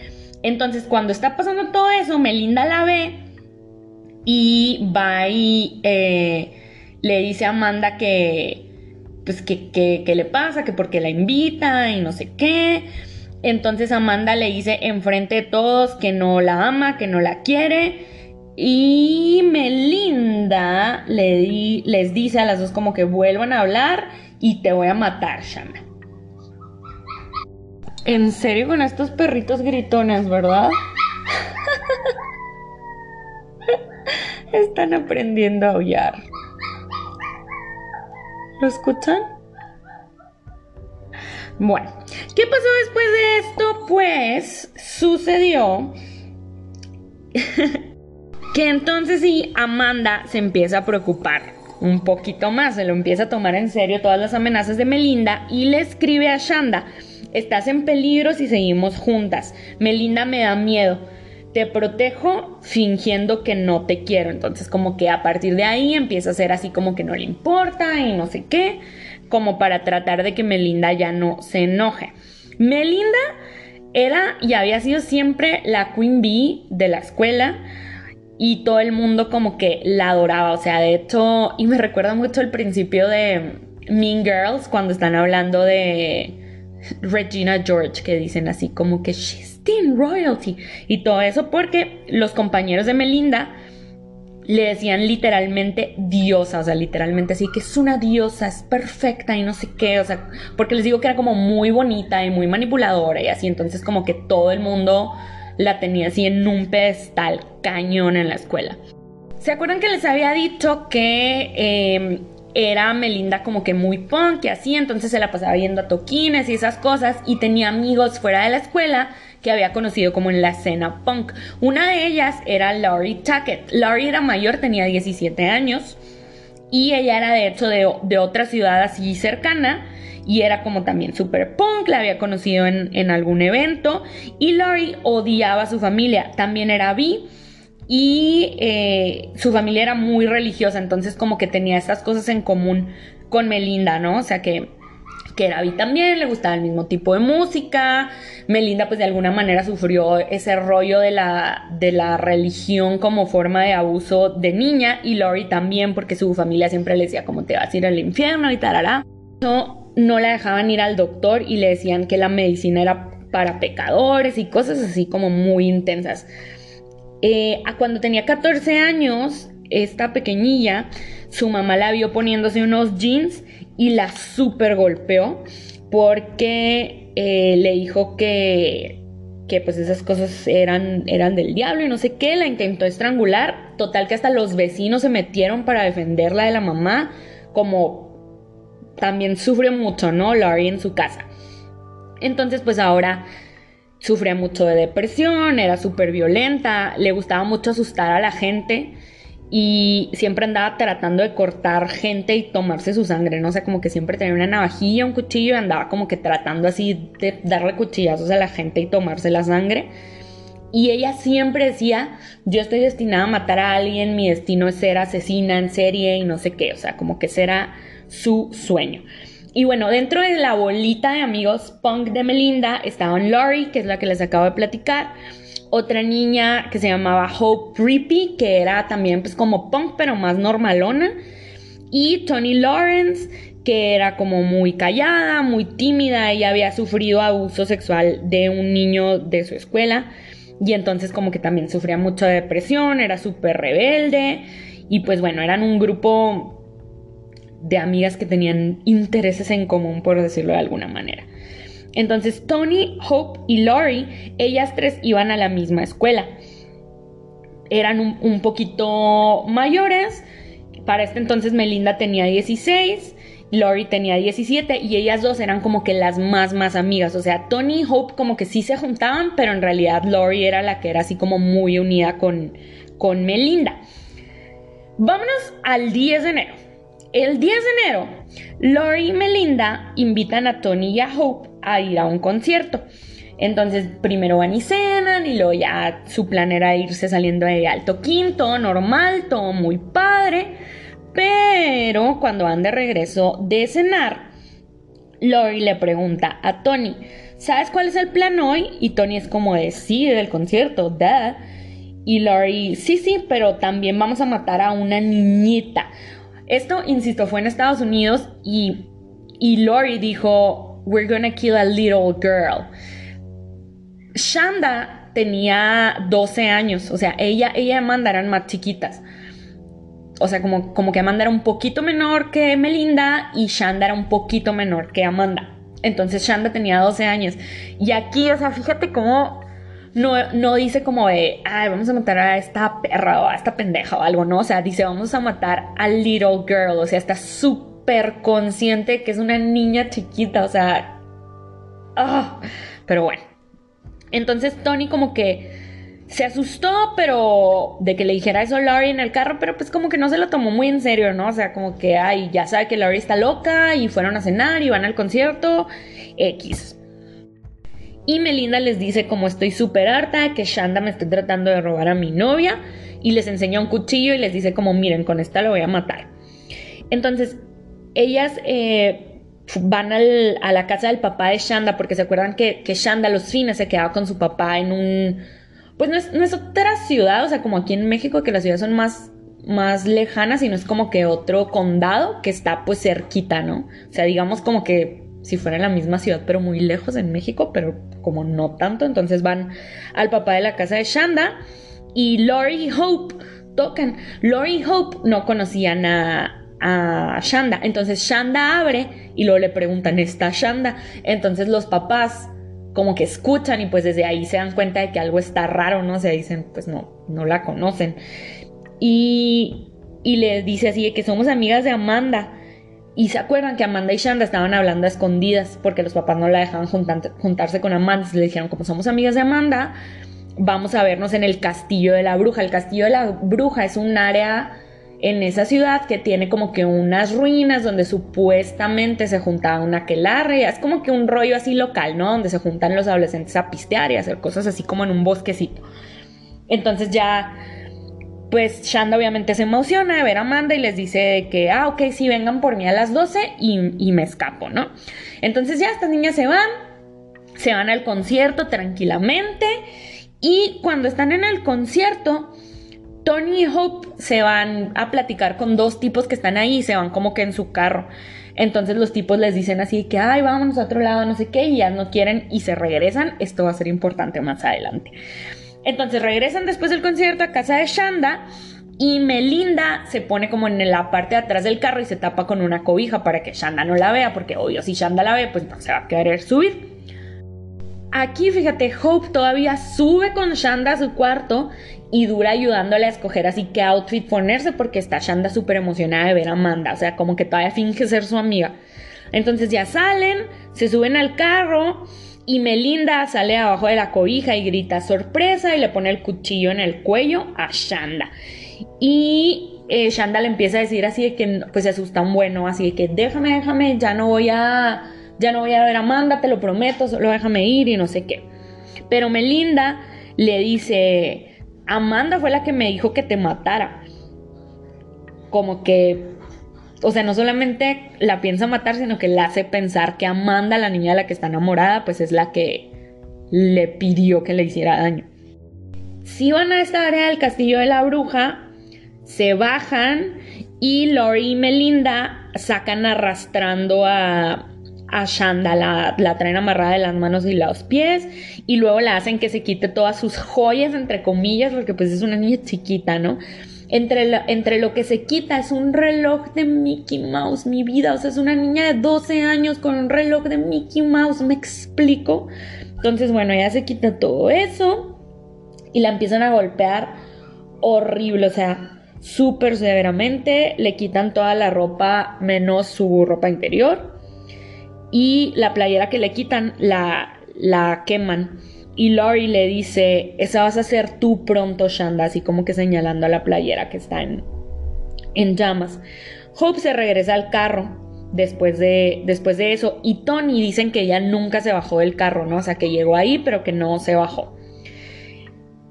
A: Entonces cuando está pasando todo eso, Melinda la ve y va y eh, le dice a Amanda que pues que, que, le pasa, que porque la invita y no sé qué. Entonces Amanda le dice enfrente de todos que no la ama, que no la quiere y Melinda le les dice a las dos como que vuelvan a hablar y te voy a matar, Shana. En serio con estos perritos gritones, ¿verdad? Están aprendiendo a aullar. ¿Lo escuchan? Bueno, ¿qué pasó después de esto? Pues sucedió Que entonces sí, Amanda se empieza a preocupar un poquito más, se lo empieza a tomar en serio todas las amenazas de Melinda y le escribe a Shanda, estás en peligro si seguimos juntas, Melinda me da miedo, te protejo fingiendo que no te quiero, entonces como que a partir de ahí empieza a ser así como que no le importa y no sé qué, como para tratar de que Melinda ya no se enoje. Melinda era y había sido siempre la queen bee de la escuela, y todo el mundo como que la adoraba, o sea, de hecho, y me recuerda mucho el principio de Mean Girls cuando están hablando de Regina George, que dicen así como que she's teen royalty y todo eso porque los compañeros de Melinda le decían literalmente diosa, o sea, literalmente así que es una diosa, es perfecta y no sé qué, o sea, porque les digo que era como muy bonita y muy manipuladora y así, entonces como que todo el mundo la tenía así en un pedestal cañón en la escuela. ¿Se acuerdan que les había dicho que em, era Melinda como que muy punk y así? Entonces se la pasaba yendo a toquines y esas cosas y tenía amigos fuera de la escuela que había conocido como en la escena punk. Una de ellas era Laurie Tackett. Laurie era mayor, tenía 17 años y ella era de hecho de, de otra ciudad así cercana y era como también super punk, la había conocido en, algún evento y Lori odiaba a su familia, también era bi y eh, su familia era muy religiosa, entonces como que tenía estas cosas en común con Melinda, ¿no? O sea que, que era bi también, le gustaba el mismo tipo de música, Melinda pues de alguna manera sufrió ese rollo de la, de la religión como forma de abuso de niña y Lori también porque su familia siempre le decía como te vas a ir al infierno y tarará no la dejaban ir al doctor y le decían que la medicina era para pecadores y cosas así como muy intensas. Eh, a cuando tenía 14 años, esta pequeñilla, su mamá la vio poniéndose unos jeans y la super golpeó porque eh, le dijo que, que pues esas cosas eran, eran del diablo y no sé qué, la intentó estrangular, total que hasta los vecinos se metieron para defenderla de la mamá, como también sufre mucho, ¿no? Laurie en su casa. Entonces, pues ahora sufría mucho de depresión, era súper violenta, le gustaba mucho asustar a la gente y siempre andaba tratando de cortar gente y tomarse su sangre, ¿no? O sea, como que siempre tenía una navajilla, un cuchillo y andaba como que tratando así de darle cuchillazos a la gente y tomarse la sangre. Y ella siempre decía, yo estoy destinada a matar a alguien, mi destino es ser asesina en serie y no sé qué, o sea, como que será su sueño. Y bueno, dentro de la bolita de amigos punk de Melinda estaban Laurie, que es la que les acabo de platicar, otra niña que se llamaba Hope Rippy, que era también pues como punk pero más normalona, y Tony Lawrence, que era como muy callada, muy tímida, ella había sufrido abuso sexual de un niño de su escuela y entonces como que también sufría mucha depresión, era súper rebelde y pues bueno, eran un grupo de amigas que tenían intereses en común, por decirlo de alguna manera. Entonces Tony, Hope y Lori, ellas tres iban a la misma escuela. Eran un, poquito mayores. Para este entonces Melinda tenía 16, Lori tenía 17 y ellas dos eran como que las más más amigas. O sea, Tony y Hope como que sí se juntaban, pero en realidad Lori era la que era así como muy unida con, con Melinda. Vámonos al 10 de enero. El 10 de enero, Lori y Melinda invitan a Tony y a Hope a ir a un concierto. Entonces, primero van y cenan y luego ya su plan era irse saliendo de alto quinto, normal, todo muy padre. Pero cuando van de regreso de cenar, Lori le pregunta a Tony, ¿sabes cuál es el plan hoy? Y Tony es como de, sí, del concierto, da. Y Lori, sí, sí, pero también vamos a matar a una niñita. Esto, insisto, fue en Estados Unidos y, y Lori dijo, we're gonna kill a little girl. Shanda tenía 12 años, o sea, ella, ella y Amanda eran más chiquitas. O sea, como, como que Amanda era un poquito menor que Melinda y Shanda era un poquito menor que Amanda. Entonces Shanda tenía 12 años. Y aquí, o sea, fíjate cómo no, dice como de, ay, vamos a matar a esta perra o a esta pendeja o algo, no, o sea, dice, vamos a matar a little girl, o sea, está súper consciente que es una niña chiquita, o sea, ah, pero bueno. Entonces Tony como que se asustó, pero de que le dijera eso a Laurie en el carro, pero pues como que no se lo tomó muy en serio, ¿no? O sea, como que, ay, ya sabe que Laurie está loca y fueron a cenar y van al concierto, X. Y Melinda les dice como estoy súper harta que Shanda me esté tratando de robar a mi novia y les enseña un cuchillo y les dice como miren, con esta lo voy a matar. Entonces, ellas eh, van a la casa del papá de Shanda porque se acuerdan que, Shanda los fines se quedaba con su papá en un pues no es, otra ciudad, o sea, como aquí en México, que las ciudades son más, más lejanas y no es como que otro condado que está pues cerquita, ¿no? O sea, digamos como que si fuera en la misma ciudad, pero muy lejos en México, pero como no tanto, entonces van al papá de la casa de Shanda y Lori Hope tocan. Lori Hope no conocían a, a Shanda, entonces Shanda abre y luego le preguntan, ¿está Shanda? Entonces los papás como que escuchan y pues desde ahí se dan cuenta de que algo está raro, ¿no? O sea, dicen, pues no, no la conocen. Y, y le dice así de que somos amigas de Amanda. Y se acuerdan que Amanda y Shanda estaban hablando a escondidas porque los papás no la dejaban juntarse con Amanda. le dijeron, como somos amigas de Amanda, vamos a vernos en el castillo de la bruja. El castillo de la bruja es un área en esa ciudad que tiene como que unas ruinas donde supuestamente se juntaba una aquelarre, es como que un rollo así local, ¿no? Donde se juntan los adolescentes a pistear y hacer cosas así como en un bosquecito. Entonces ya, pues Shanda obviamente se emociona de ver a Amanda y les dice que, ah, ok, sí, vengan por mí a las 12 y, y me escapo, ¿no? Entonces ya estas niñas se van, se van al concierto tranquilamente y cuando están en el concierto, Tony y Hope se van a platicar con dos tipos que están ahí y se van como que en su carro. Entonces los tipos les dicen así que, ay, vámonos a otro lado, no sé qué, y ya no quieren y se regresan. Esto va a ser importante más adelante. Entonces regresan después del concierto a casa de Shanda y Melinda se pone como en la parte de atrás del carro y se tapa con una cobija para que Shanda no la vea, porque obvio si Shanda la ve, pues no se va a querer subir. Aquí, fíjate, Hope todavía sube con Shanda a su cuarto y dura ayudándole a escoger así qué outfit ponerse porque está Shanda súper emocionada de ver a Amanda, o sea, como que todavía finge ser su amiga. Entonces ya salen, se suben al carro y Melinda sale abajo de la cobija y grita sorpresa y le pone el cuchillo en el cuello a Shanda. Y eh, Shanda le empieza a decir así de que pues se asusta un bueno, así de que déjame, déjame, ya no voy a ya no voy a ver a Amanda, te lo prometo, solo déjame ir y no sé qué. Pero Melinda le dice, Amanda fue la que me dijo que te matara. Como que, o sea, no solamente la piensa matar, sino que la hace pensar que Amanda, la niña de la que está enamorada, pues es la que le pidió que le hiciera daño. Si van a esta área del castillo de la bruja, se bajan y Lori y Melinda sacan arrastrando a, a Shanda, la, traen amarrada de las manos y los pies y luego la hacen que se quite todas sus joyas, entre comillas, porque pues es una niña chiquita, ¿no? Entre, entre lo que se quita es un reloj de Mickey Mouse, mi vida, o sea, es una niña de 12 años con un reloj de Mickey Mouse, me explico. Entonces, bueno, ella se quita todo eso y la empiezan a golpear horrible, o sea, súper severamente, le quitan toda la ropa menos su ropa interior y la playera que le quitan la, la queman. Y Lori le dice, esa vas a ser tú pronto, Shanda, así como que señalando a la playera que está en, en llamas. Hope se regresa al carro después de, después de eso y Tony dicen que ella nunca se bajó del carro, ¿no? O sea, que llegó ahí pero que no se bajó.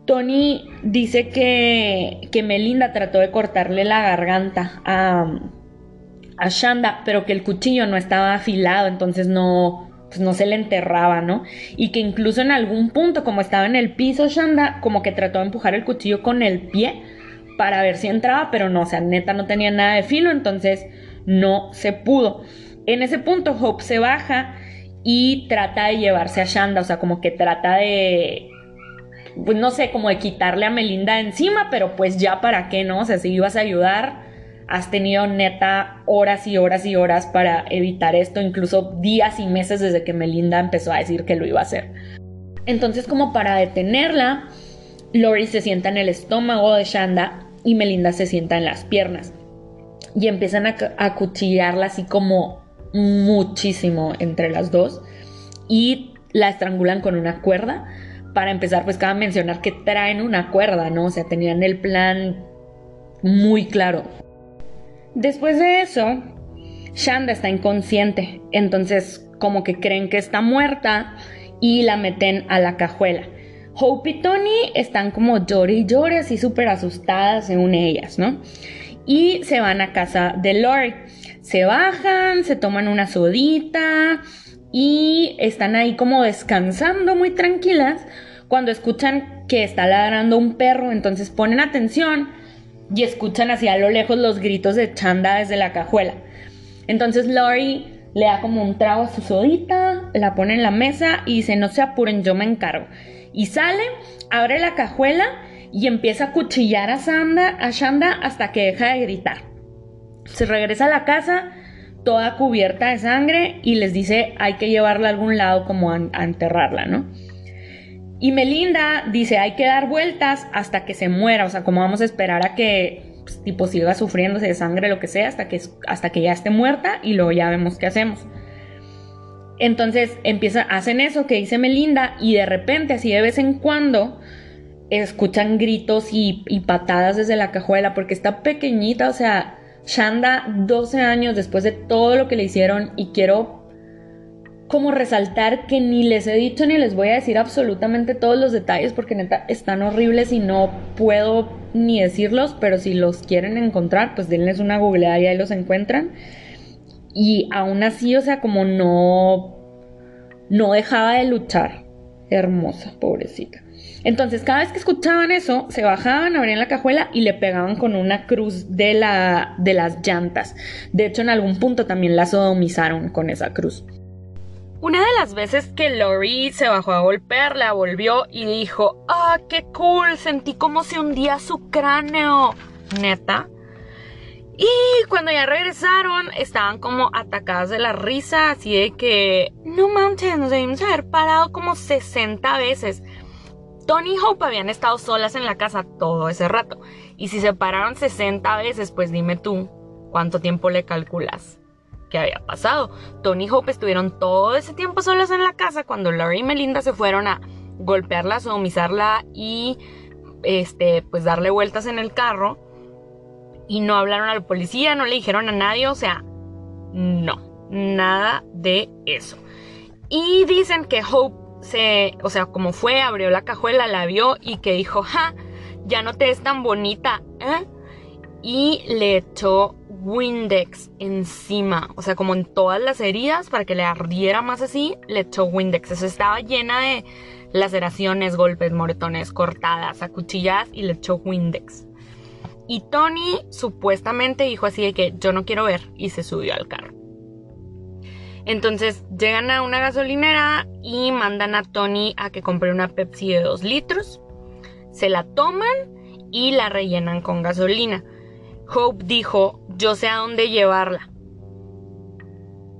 A: Tony dice que, que Melinda trató de cortarle la garganta a, a Shanda, pero que el cuchillo no estaba afilado, entonces no, pues no se le enterraba, ¿no? Y que incluso en algún punto, como estaba en el piso Shanda, como que trató de empujar el cuchillo con el pie para ver si entraba, pero no, o sea, neta no tenía nada de filo, entonces no se pudo. En ese punto Hope se baja y trata de llevarse a Shanda, o sea, como que trata de pues no sé, como de quitarle a Melinda encima, pero pues ya para qué, ¿no? O sea, si ibas a ayudar, has tenido neta horas y horas y horas para evitar esto, incluso días y meses desde que Melinda empezó a decir que lo iba a hacer. Entonces, como para detenerla, Lori se sienta en el estómago de Shanda y Melinda se sienta en las piernas. Y empiezan a, a cuchillarla así como muchísimo entre las dos. Y la estrangulan con una cuerda para empezar, pues cabe mencionar que traen una cuerda, ¿no? O sea, tenían el plan muy claro. Después de eso, Shanda está inconsciente, entonces como que creen que está muerta y la meten a la cajuela. Hope y Tony están como llore y llore, así súper asustadas según ellas, ¿no? Y se van a casa de Lori. Se bajan, se toman una sodita y están ahí como descansando muy tranquilas cuando escuchan que está ladrando un perro, entonces ponen atención y escuchan hacia lo lejos los gritos de Chanda desde la cajuela. Entonces Lori le da como un trago a su sodita, la pone en la mesa y dice, no se apuren, yo me encargo. Y sale, abre la cajuela y empieza a cuchillar a, Sanda, a hasta que deja de gritar. Se regresa a la casa toda cubierta de sangre y les dice hay que llevarla a algún lado como a, a enterrarla, ¿no? Y Melinda dice hay que dar vueltas hasta que se muera, o sea, como vamos a esperar a que pues, tipo siga sufriéndose de sangre, lo que sea, hasta que, hasta que ya esté muerta y luego ya vemos qué hacemos. Entonces empieza, hacen eso que dice Melinda y de repente, así de vez en cuando, escuchan gritos y, y patadas desde la cajuela porque está pequeñita, o sea, Shanda 12 años después de todo lo que le hicieron y quiero como resaltar que ni les he dicho ni les voy a decir absolutamente todos los detalles porque neta están horribles y no puedo ni decirlos, pero si los quieren encontrar, pues denles una googleada y ahí los encuentran. Y aún así, o sea, como no no dejaba de luchar. Hermosa, pobrecita. Entonces, cada vez que escuchaban eso, se bajaban, abrían la cajuela y le pegaban con una cruz de, la, de las llantas. De hecho, en algún punto también la sodomizaron con esa cruz. Una de las veces que Lori se bajó a golpearla, volvió y dijo, ¡Ah, qué cool! Sentí como se hundía su cráneo. Neta. Y cuando ya regresaron, estaban como atacadas de la risa, así de que, no manches, nos debimos haber parado como 60 veces. Tony y Hope habían estado solas en la casa todo ese rato. Y si se pararon 60 veces, pues dime tú, ¿cuánto tiempo le calculas? Había pasado. Tony y Hope estuvieron todo ese tiempo solas en la casa cuando Laurie y Melinda se fueron a golpearla, sodomizarla y este, pues darle vueltas en el carro. Y no hablaron a la policía, no le dijeron a nadie, o sea, no, nada de eso. Y dicen que Hope se, o sea, como fue, abrió la cajuela, la vio y que dijo, ja, ya no te es tan bonita, ¿eh? Y le echó Windex encima, o sea, como en todas las heridas, para que le ardiera más así, le echó Windex. Eso estaba llena de laceraciones, golpes, moretones, cortadas, acuchilladas y le echó Windex. Y Tony supuestamente dijo así de que yo no quiero ver y se subió al carro. Entonces llegan a una gasolinera y mandan a Tony a que compre una Pepsi de 2 litros. Se la toman y la rellenan con gasolina. Hope dijo, yo sé a dónde llevarla.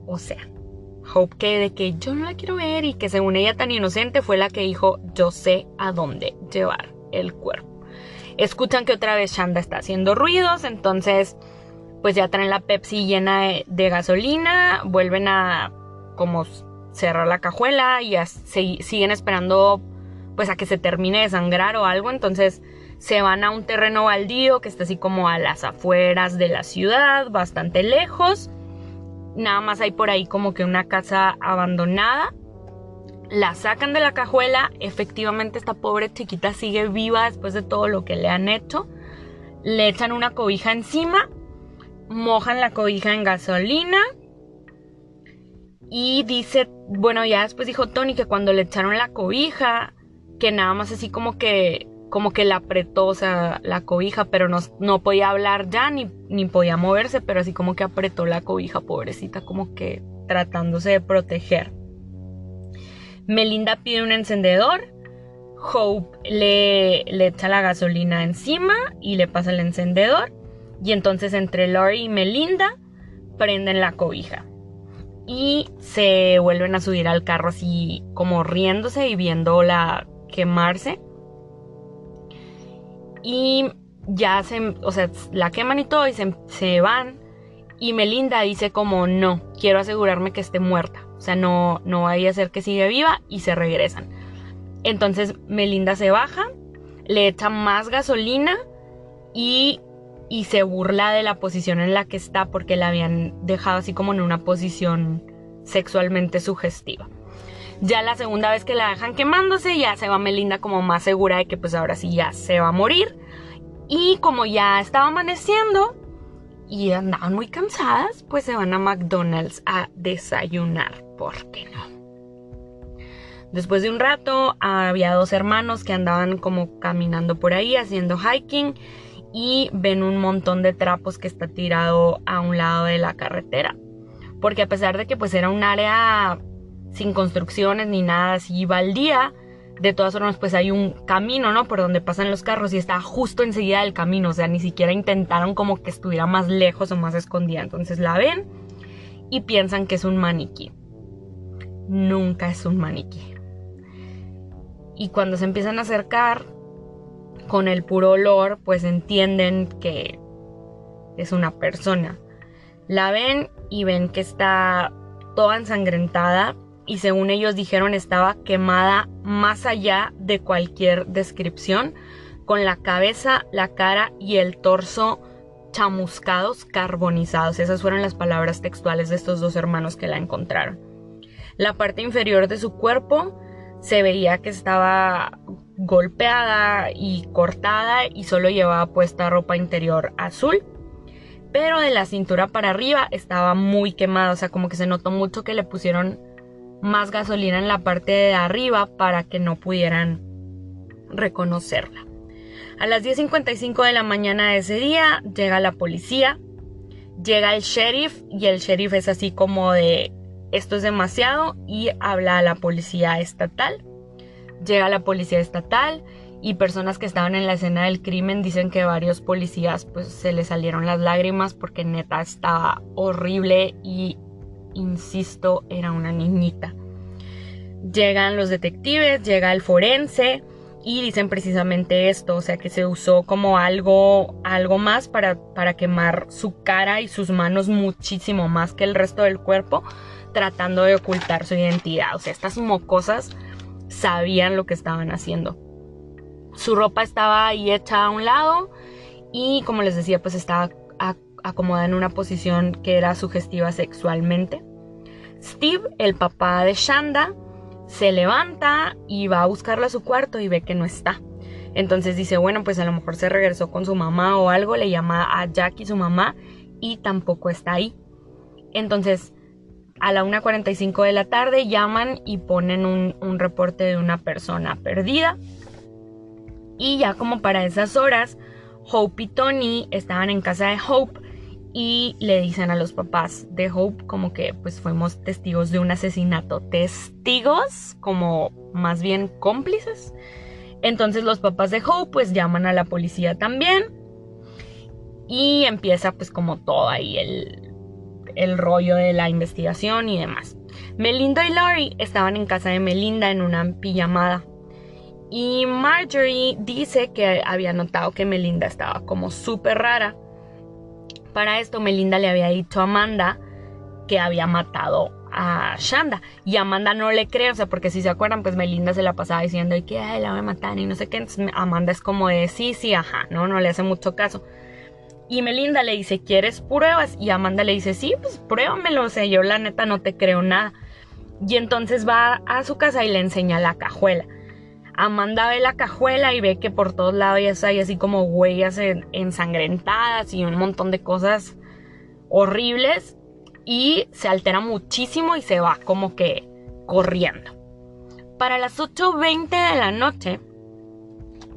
A: O sea, Hope que de que yo no la quiero ver y que según ella tan inocente fue la que dijo, yo sé a dónde llevar el cuerpo. Escuchan que otra vez Shanda está haciendo ruidos, entonces pues ya traen la Pepsi llena de, gasolina, vuelven a como cerrar la cajuela y siguen esperando pues a que se termine de sangrar o algo, entonces se van a un terreno baldío que está así como a las afueras de la ciudad, bastante lejos. Nada más hay por ahí como que una casa abandonada. La sacan de la cajuela, efectivamente esta pobre chiquita sigue viva después de todo lo que le han hecho. Le echan una cobija encima, mojan la cobija en gasolina. Y dice, bueno, ya después dijo Tony que cuando le echaron la cobija, que nada más así como que como que la apretó, o sea, la cobija, pero no, no podía hablar ya ni, ni podía moverse, pero así como que apretó la cobija, pobrecita, como que tratándose de proteger. Melinda pide un encendedor, Hope le, le echa la gasolina encima y le pasa el encendedor, y entonces entre Lori y Melinda prenden la cobija. Y se vuelven a subir al carro así como riéndose y viéndola quemarse y ya se, o sea, la queman y todo y se, van. Y Melinda dice como, no, quiero asegurarme que esté muerta. O sea, no, no vaya a ser que siga viva y se regresan. Entonces Melinda se baja, le echa más gasolina y, y se burla de la posición en la que está porque la habían dejado así como en una posición sexualmente sugestiva. Ya la segunda vez que la dejan quemándose, ya se va Melinda como más segura de que pues ahora sí ya se va a morir. Y como ya estaba amaneciendo y andaban muy cansadas, pues se van a McDonald's a desayunar. ¿Por qué no? Después de un rato había dos hermanos que andaban como caminando por ahí haciendo hiking y ven un montón de trapos que está tirado a un lado de la carretera. Porque a pesar de que pues era un área sin construcciones ni nada así baldía, de todas formas pues hay un camino, ¿no? Por donde pasan los carros y está justo enseguida del camino, o sea, ni siquiera intentaron como que estuviera más lejos o más escondida. Entonces la ven y piensan que es un maniquí. Nunca es un maniquí. Y cuando se empiezan a acercar con el puro olor, pues entienden que es una persona. La ven y ven que está toda ensangrentada y según ellos dijeron estaba quemada más allá de cualquier descripción, con la cabeza, la cara y el torso chamuscados, carbonizados. Esas fueron las palabras textuales de estos dos hermanos que la encontraron. La parte inferior de su cuerpo se veía que estaba golpeada y cortada y solo llevaba puesta ropa interior azul. Pero de la cintura para arriba estaba muy quemada, o sea, como que se notó mucho que le pusieron más gasolina en la parte de arriba para que no pudieran reconocerla. A las 10.55 de la mañana de ese día llega la policía, llega el sheriff y el sheriff es así como de esto es demasiado y habla a la policía estatal. Llega la policía estatal y personas que estaban en la escena del crimen dicen que varios policías pues se les salieron las lágrimas porque neta estaba horrible y insisto era una niñita. Llegan los detectives, llega el forense y dicen precisamente esto, o sea que se usó como algo, algo más para, para quemar su cara y sus manos muchísimo más que el resto del cuerpo tratando de ocultar su identidad. O sea, estas mocosas sabían lo que estaban haciendo. Su ropa estaba ahí hecha a un lado y como les decía, pues estaba acomodada en una posición que era sugestiva sexualmente. Steve, el papá de Shanda, se levanta y va a buscarla a su cuarto y ve que no está. Entonces dice, bueno, pues a lo mejor se regresó con su mamá o algo, le llama a Jackie su mamá y tampoco está ahí. Entonces a la 1.45 de la tarde llaman y ponen un, reporte de una persona perdida. Y ya como para esas horas, Hope y Tony estaban en casa de Hope y le dicen a los papás de Hope como que pues fuimos testigos de un asesinato. Testigos como más bien cómplices. Entonces los papás de Hope pues llaman a la policía también. Y empieza pues como todo ahí el, el rollo de la investigación y demás. Melinda y Laurie estaban en casa de Melinda en una pijamada. Y Marjorie dice que había notado que Melinda estaba como súper rara. Para esto Melinda le había dicho a Amanda que había matado a Shanda. Y Amanda no le cree, o sea, porque si se acuerdan, pues Melinda se la pasaba diciendo que la voy a matar y no sé qué. Entonces Amanda es como de sí, sí, ajá, no, no le hace mucho caso. Y Melinda le dice, ¿quieres pruebas? Y Amanda le dice, sí, pues pruébamelo. O sea, yo la neta no te creo nada. Y entonces va a su casa y le enseña la cajuela. Amanda ve la cajuela y ve que por todos lados hay así como huellas ensangrentadas y un montón de cosas horribles. Y se altera muchísimo y se va como que corriendo. Para las 8.20 de la noche,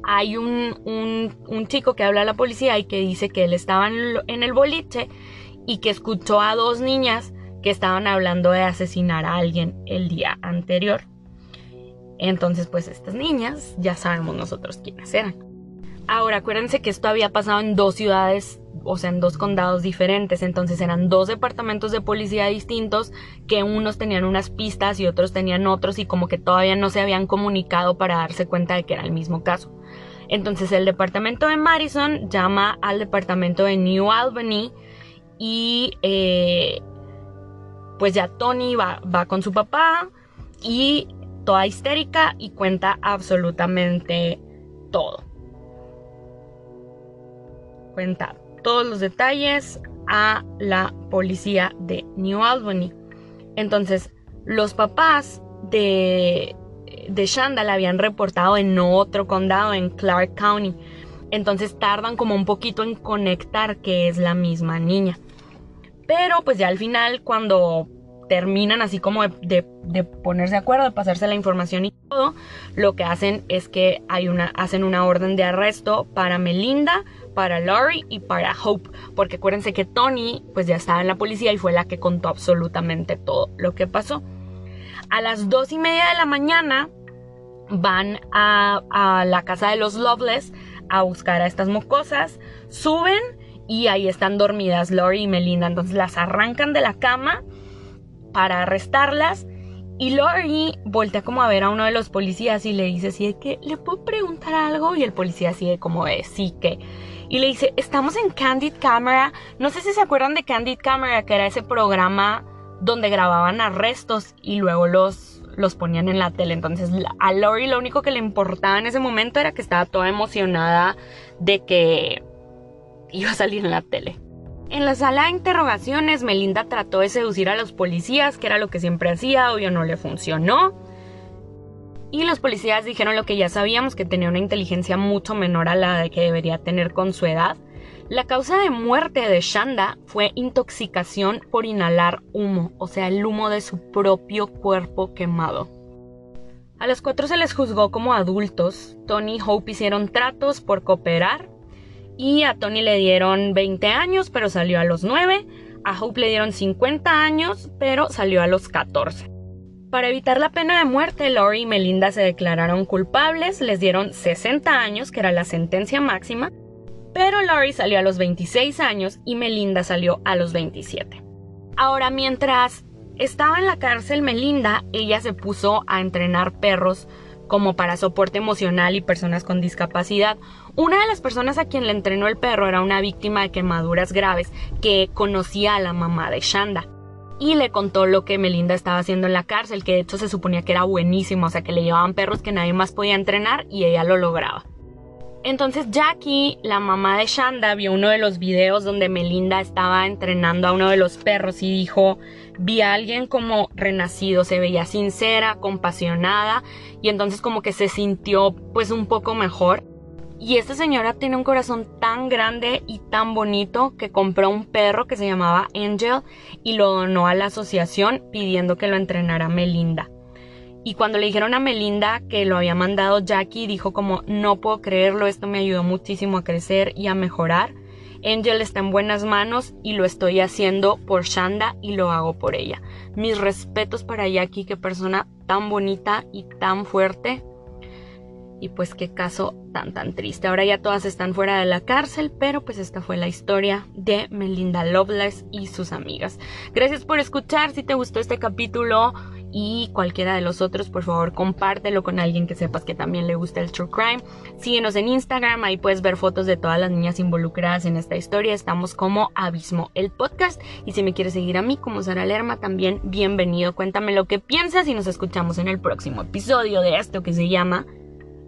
A: hay un, chico que habla a la policía y que dice que él estaba en, el boliche y que escuchó a dos niñas que estaban hablando de asesinar a alguien el día anterior. Entonces, pues estas niñas ya sabemos nosotros quiénes eran. Ahora, acuérdense que esto había pasado en dos ciudades, o sea, en dos condados diferentes. Entonces eran dos departamentos de policía distintos que unos tenían unas pistas y otros tenían otros y como que todavía no se habían comunicado para darse cuenta de que era el mismo caso. Entonces el departamento de Madison llama al departamento de New Albany y eh, pues ya Tony va, va con su papá y toda histérica y cuenta absolutamente todo. Cuenta todos los detalles a la policía de New Albany. Entonces, los papás de, de Shanda la habían reportado en otro condado, en Clark County. Entonces tardan como un poquito en conectar que es la misma niña. Pero pues ya al final cuando terminan así como de, ponerse de acuerdo, de pasarse la información y todo, lo que hacen es que hay una, hacen una orden de arresto para Melinda, para Laurie y para Hope, porque acuérdense que Tony pues ya estaba en la policía y fue la que contó absolutamente todo lo que pasó. A las dos y media de la mañana van a, a la casa de los Loveless a buscar a estas mocosas, suben y ahí están dormidas Laurie y Melinda, entonces las arrancan de la cama para arrestarlas y Lori voltea como a ver a uno de los policías y le dice así de que, ¿le puedo preguntar algo? Y el policía así como de, sí que. Y le dice, estamos en Candid Camera. No sé si se acuerdan de Candid Camera, que era ese programa donde grababan arrestos y luego los, los ponían en la tele. Entonces a Lori lo único que le importaba en ese momento era que estaba toda emocionada de que iba a salir en la tele. En la sala de interrogaciones, Melinda trató de seducir a los policías, que era lo que siempre hacía, obvio no le funcionó. Y los policías dijeron lo que ya sabíamos, que tenía una inteligencia mucho menor a la que debería tener con su edad. La causa de muerte de Shanda fue intoxicación por inhalar humo, o sea, el humo de su propio cuerpo quemado. A los cuatro se les juzgó como adultos. Tony y Hope hicieron tratos por cooperar y a Tony le dieron 20 años, pero salió a los 9. A Hope le dieron 50 años, pero salió a los 14. Para evitar la pena de muerte, Laurie y Melinda se declararon culpables, les dieron 60 años, que era la sentencia máxima, pero Laurie salió a los 26 años y Melinda salió a los 27. Ahora, mientras estaba en la cárcel Melinda, ella se puso a entrenar perros como para soporte emocional y personas con discapacidad. Una de las personas a quien le entrenó el perro era una víctima de quemaduras graves que conocía a la mamá de Shanda. Y le contó lo que Melinda estaba haciendo en la cárcel, que de hecho se suponía que era buenísimo, o sea que le llevaban perros que nadie más podía entrenar y ella lo lograba. Entonces Jackie, la mamá de Shanda, vio uno de los videos donde Melinda estaba entrenando a uno de los perros y dijo, vi a alguien como renacido, se veía sincera, compasionada y entonces como que se sintió pues un poco mejor. Y esta señora tiene un corazón tan grande y tan bonito que compró un perro que se llamaba Angel y lo donó a la asociación pidiendo que lo entrenara Melinda. Y cuando le dijeron a Melinda que lo había mandado Jackie, dijo como no puedo creerlo, esto me ayudó muchísimo a crecer y a mejorar. Angel está en buenas manos y lo estoy haciendo por Shanda y lo hago por ella. Mis respetos para Jackie, qué persona tan bonita y tan fuerte. Y pues qué caso tan tan triste. Ahora ya todas están fuera de la cárcel, pero pues esta fue la historia de Melinda Loveless y sus amigas. Gracias por escuchar. Si te gustó este capítulo y cualquiera de los otros, por favor compártelo con alguien que sepas que también le gusta el true crime. Síguenos en Instagram, ahí puedes ver fotos de todas las niñas involucradas en esta historia. Estamos como Abismo el podcast. Y si me quieres seguir a mí como Sara Lerma, también bienvenido. Cuéntame lo que piensas y nos escuchamos en el próximo episodio de esto que se llama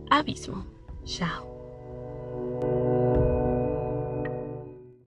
A: Abismo. Chao.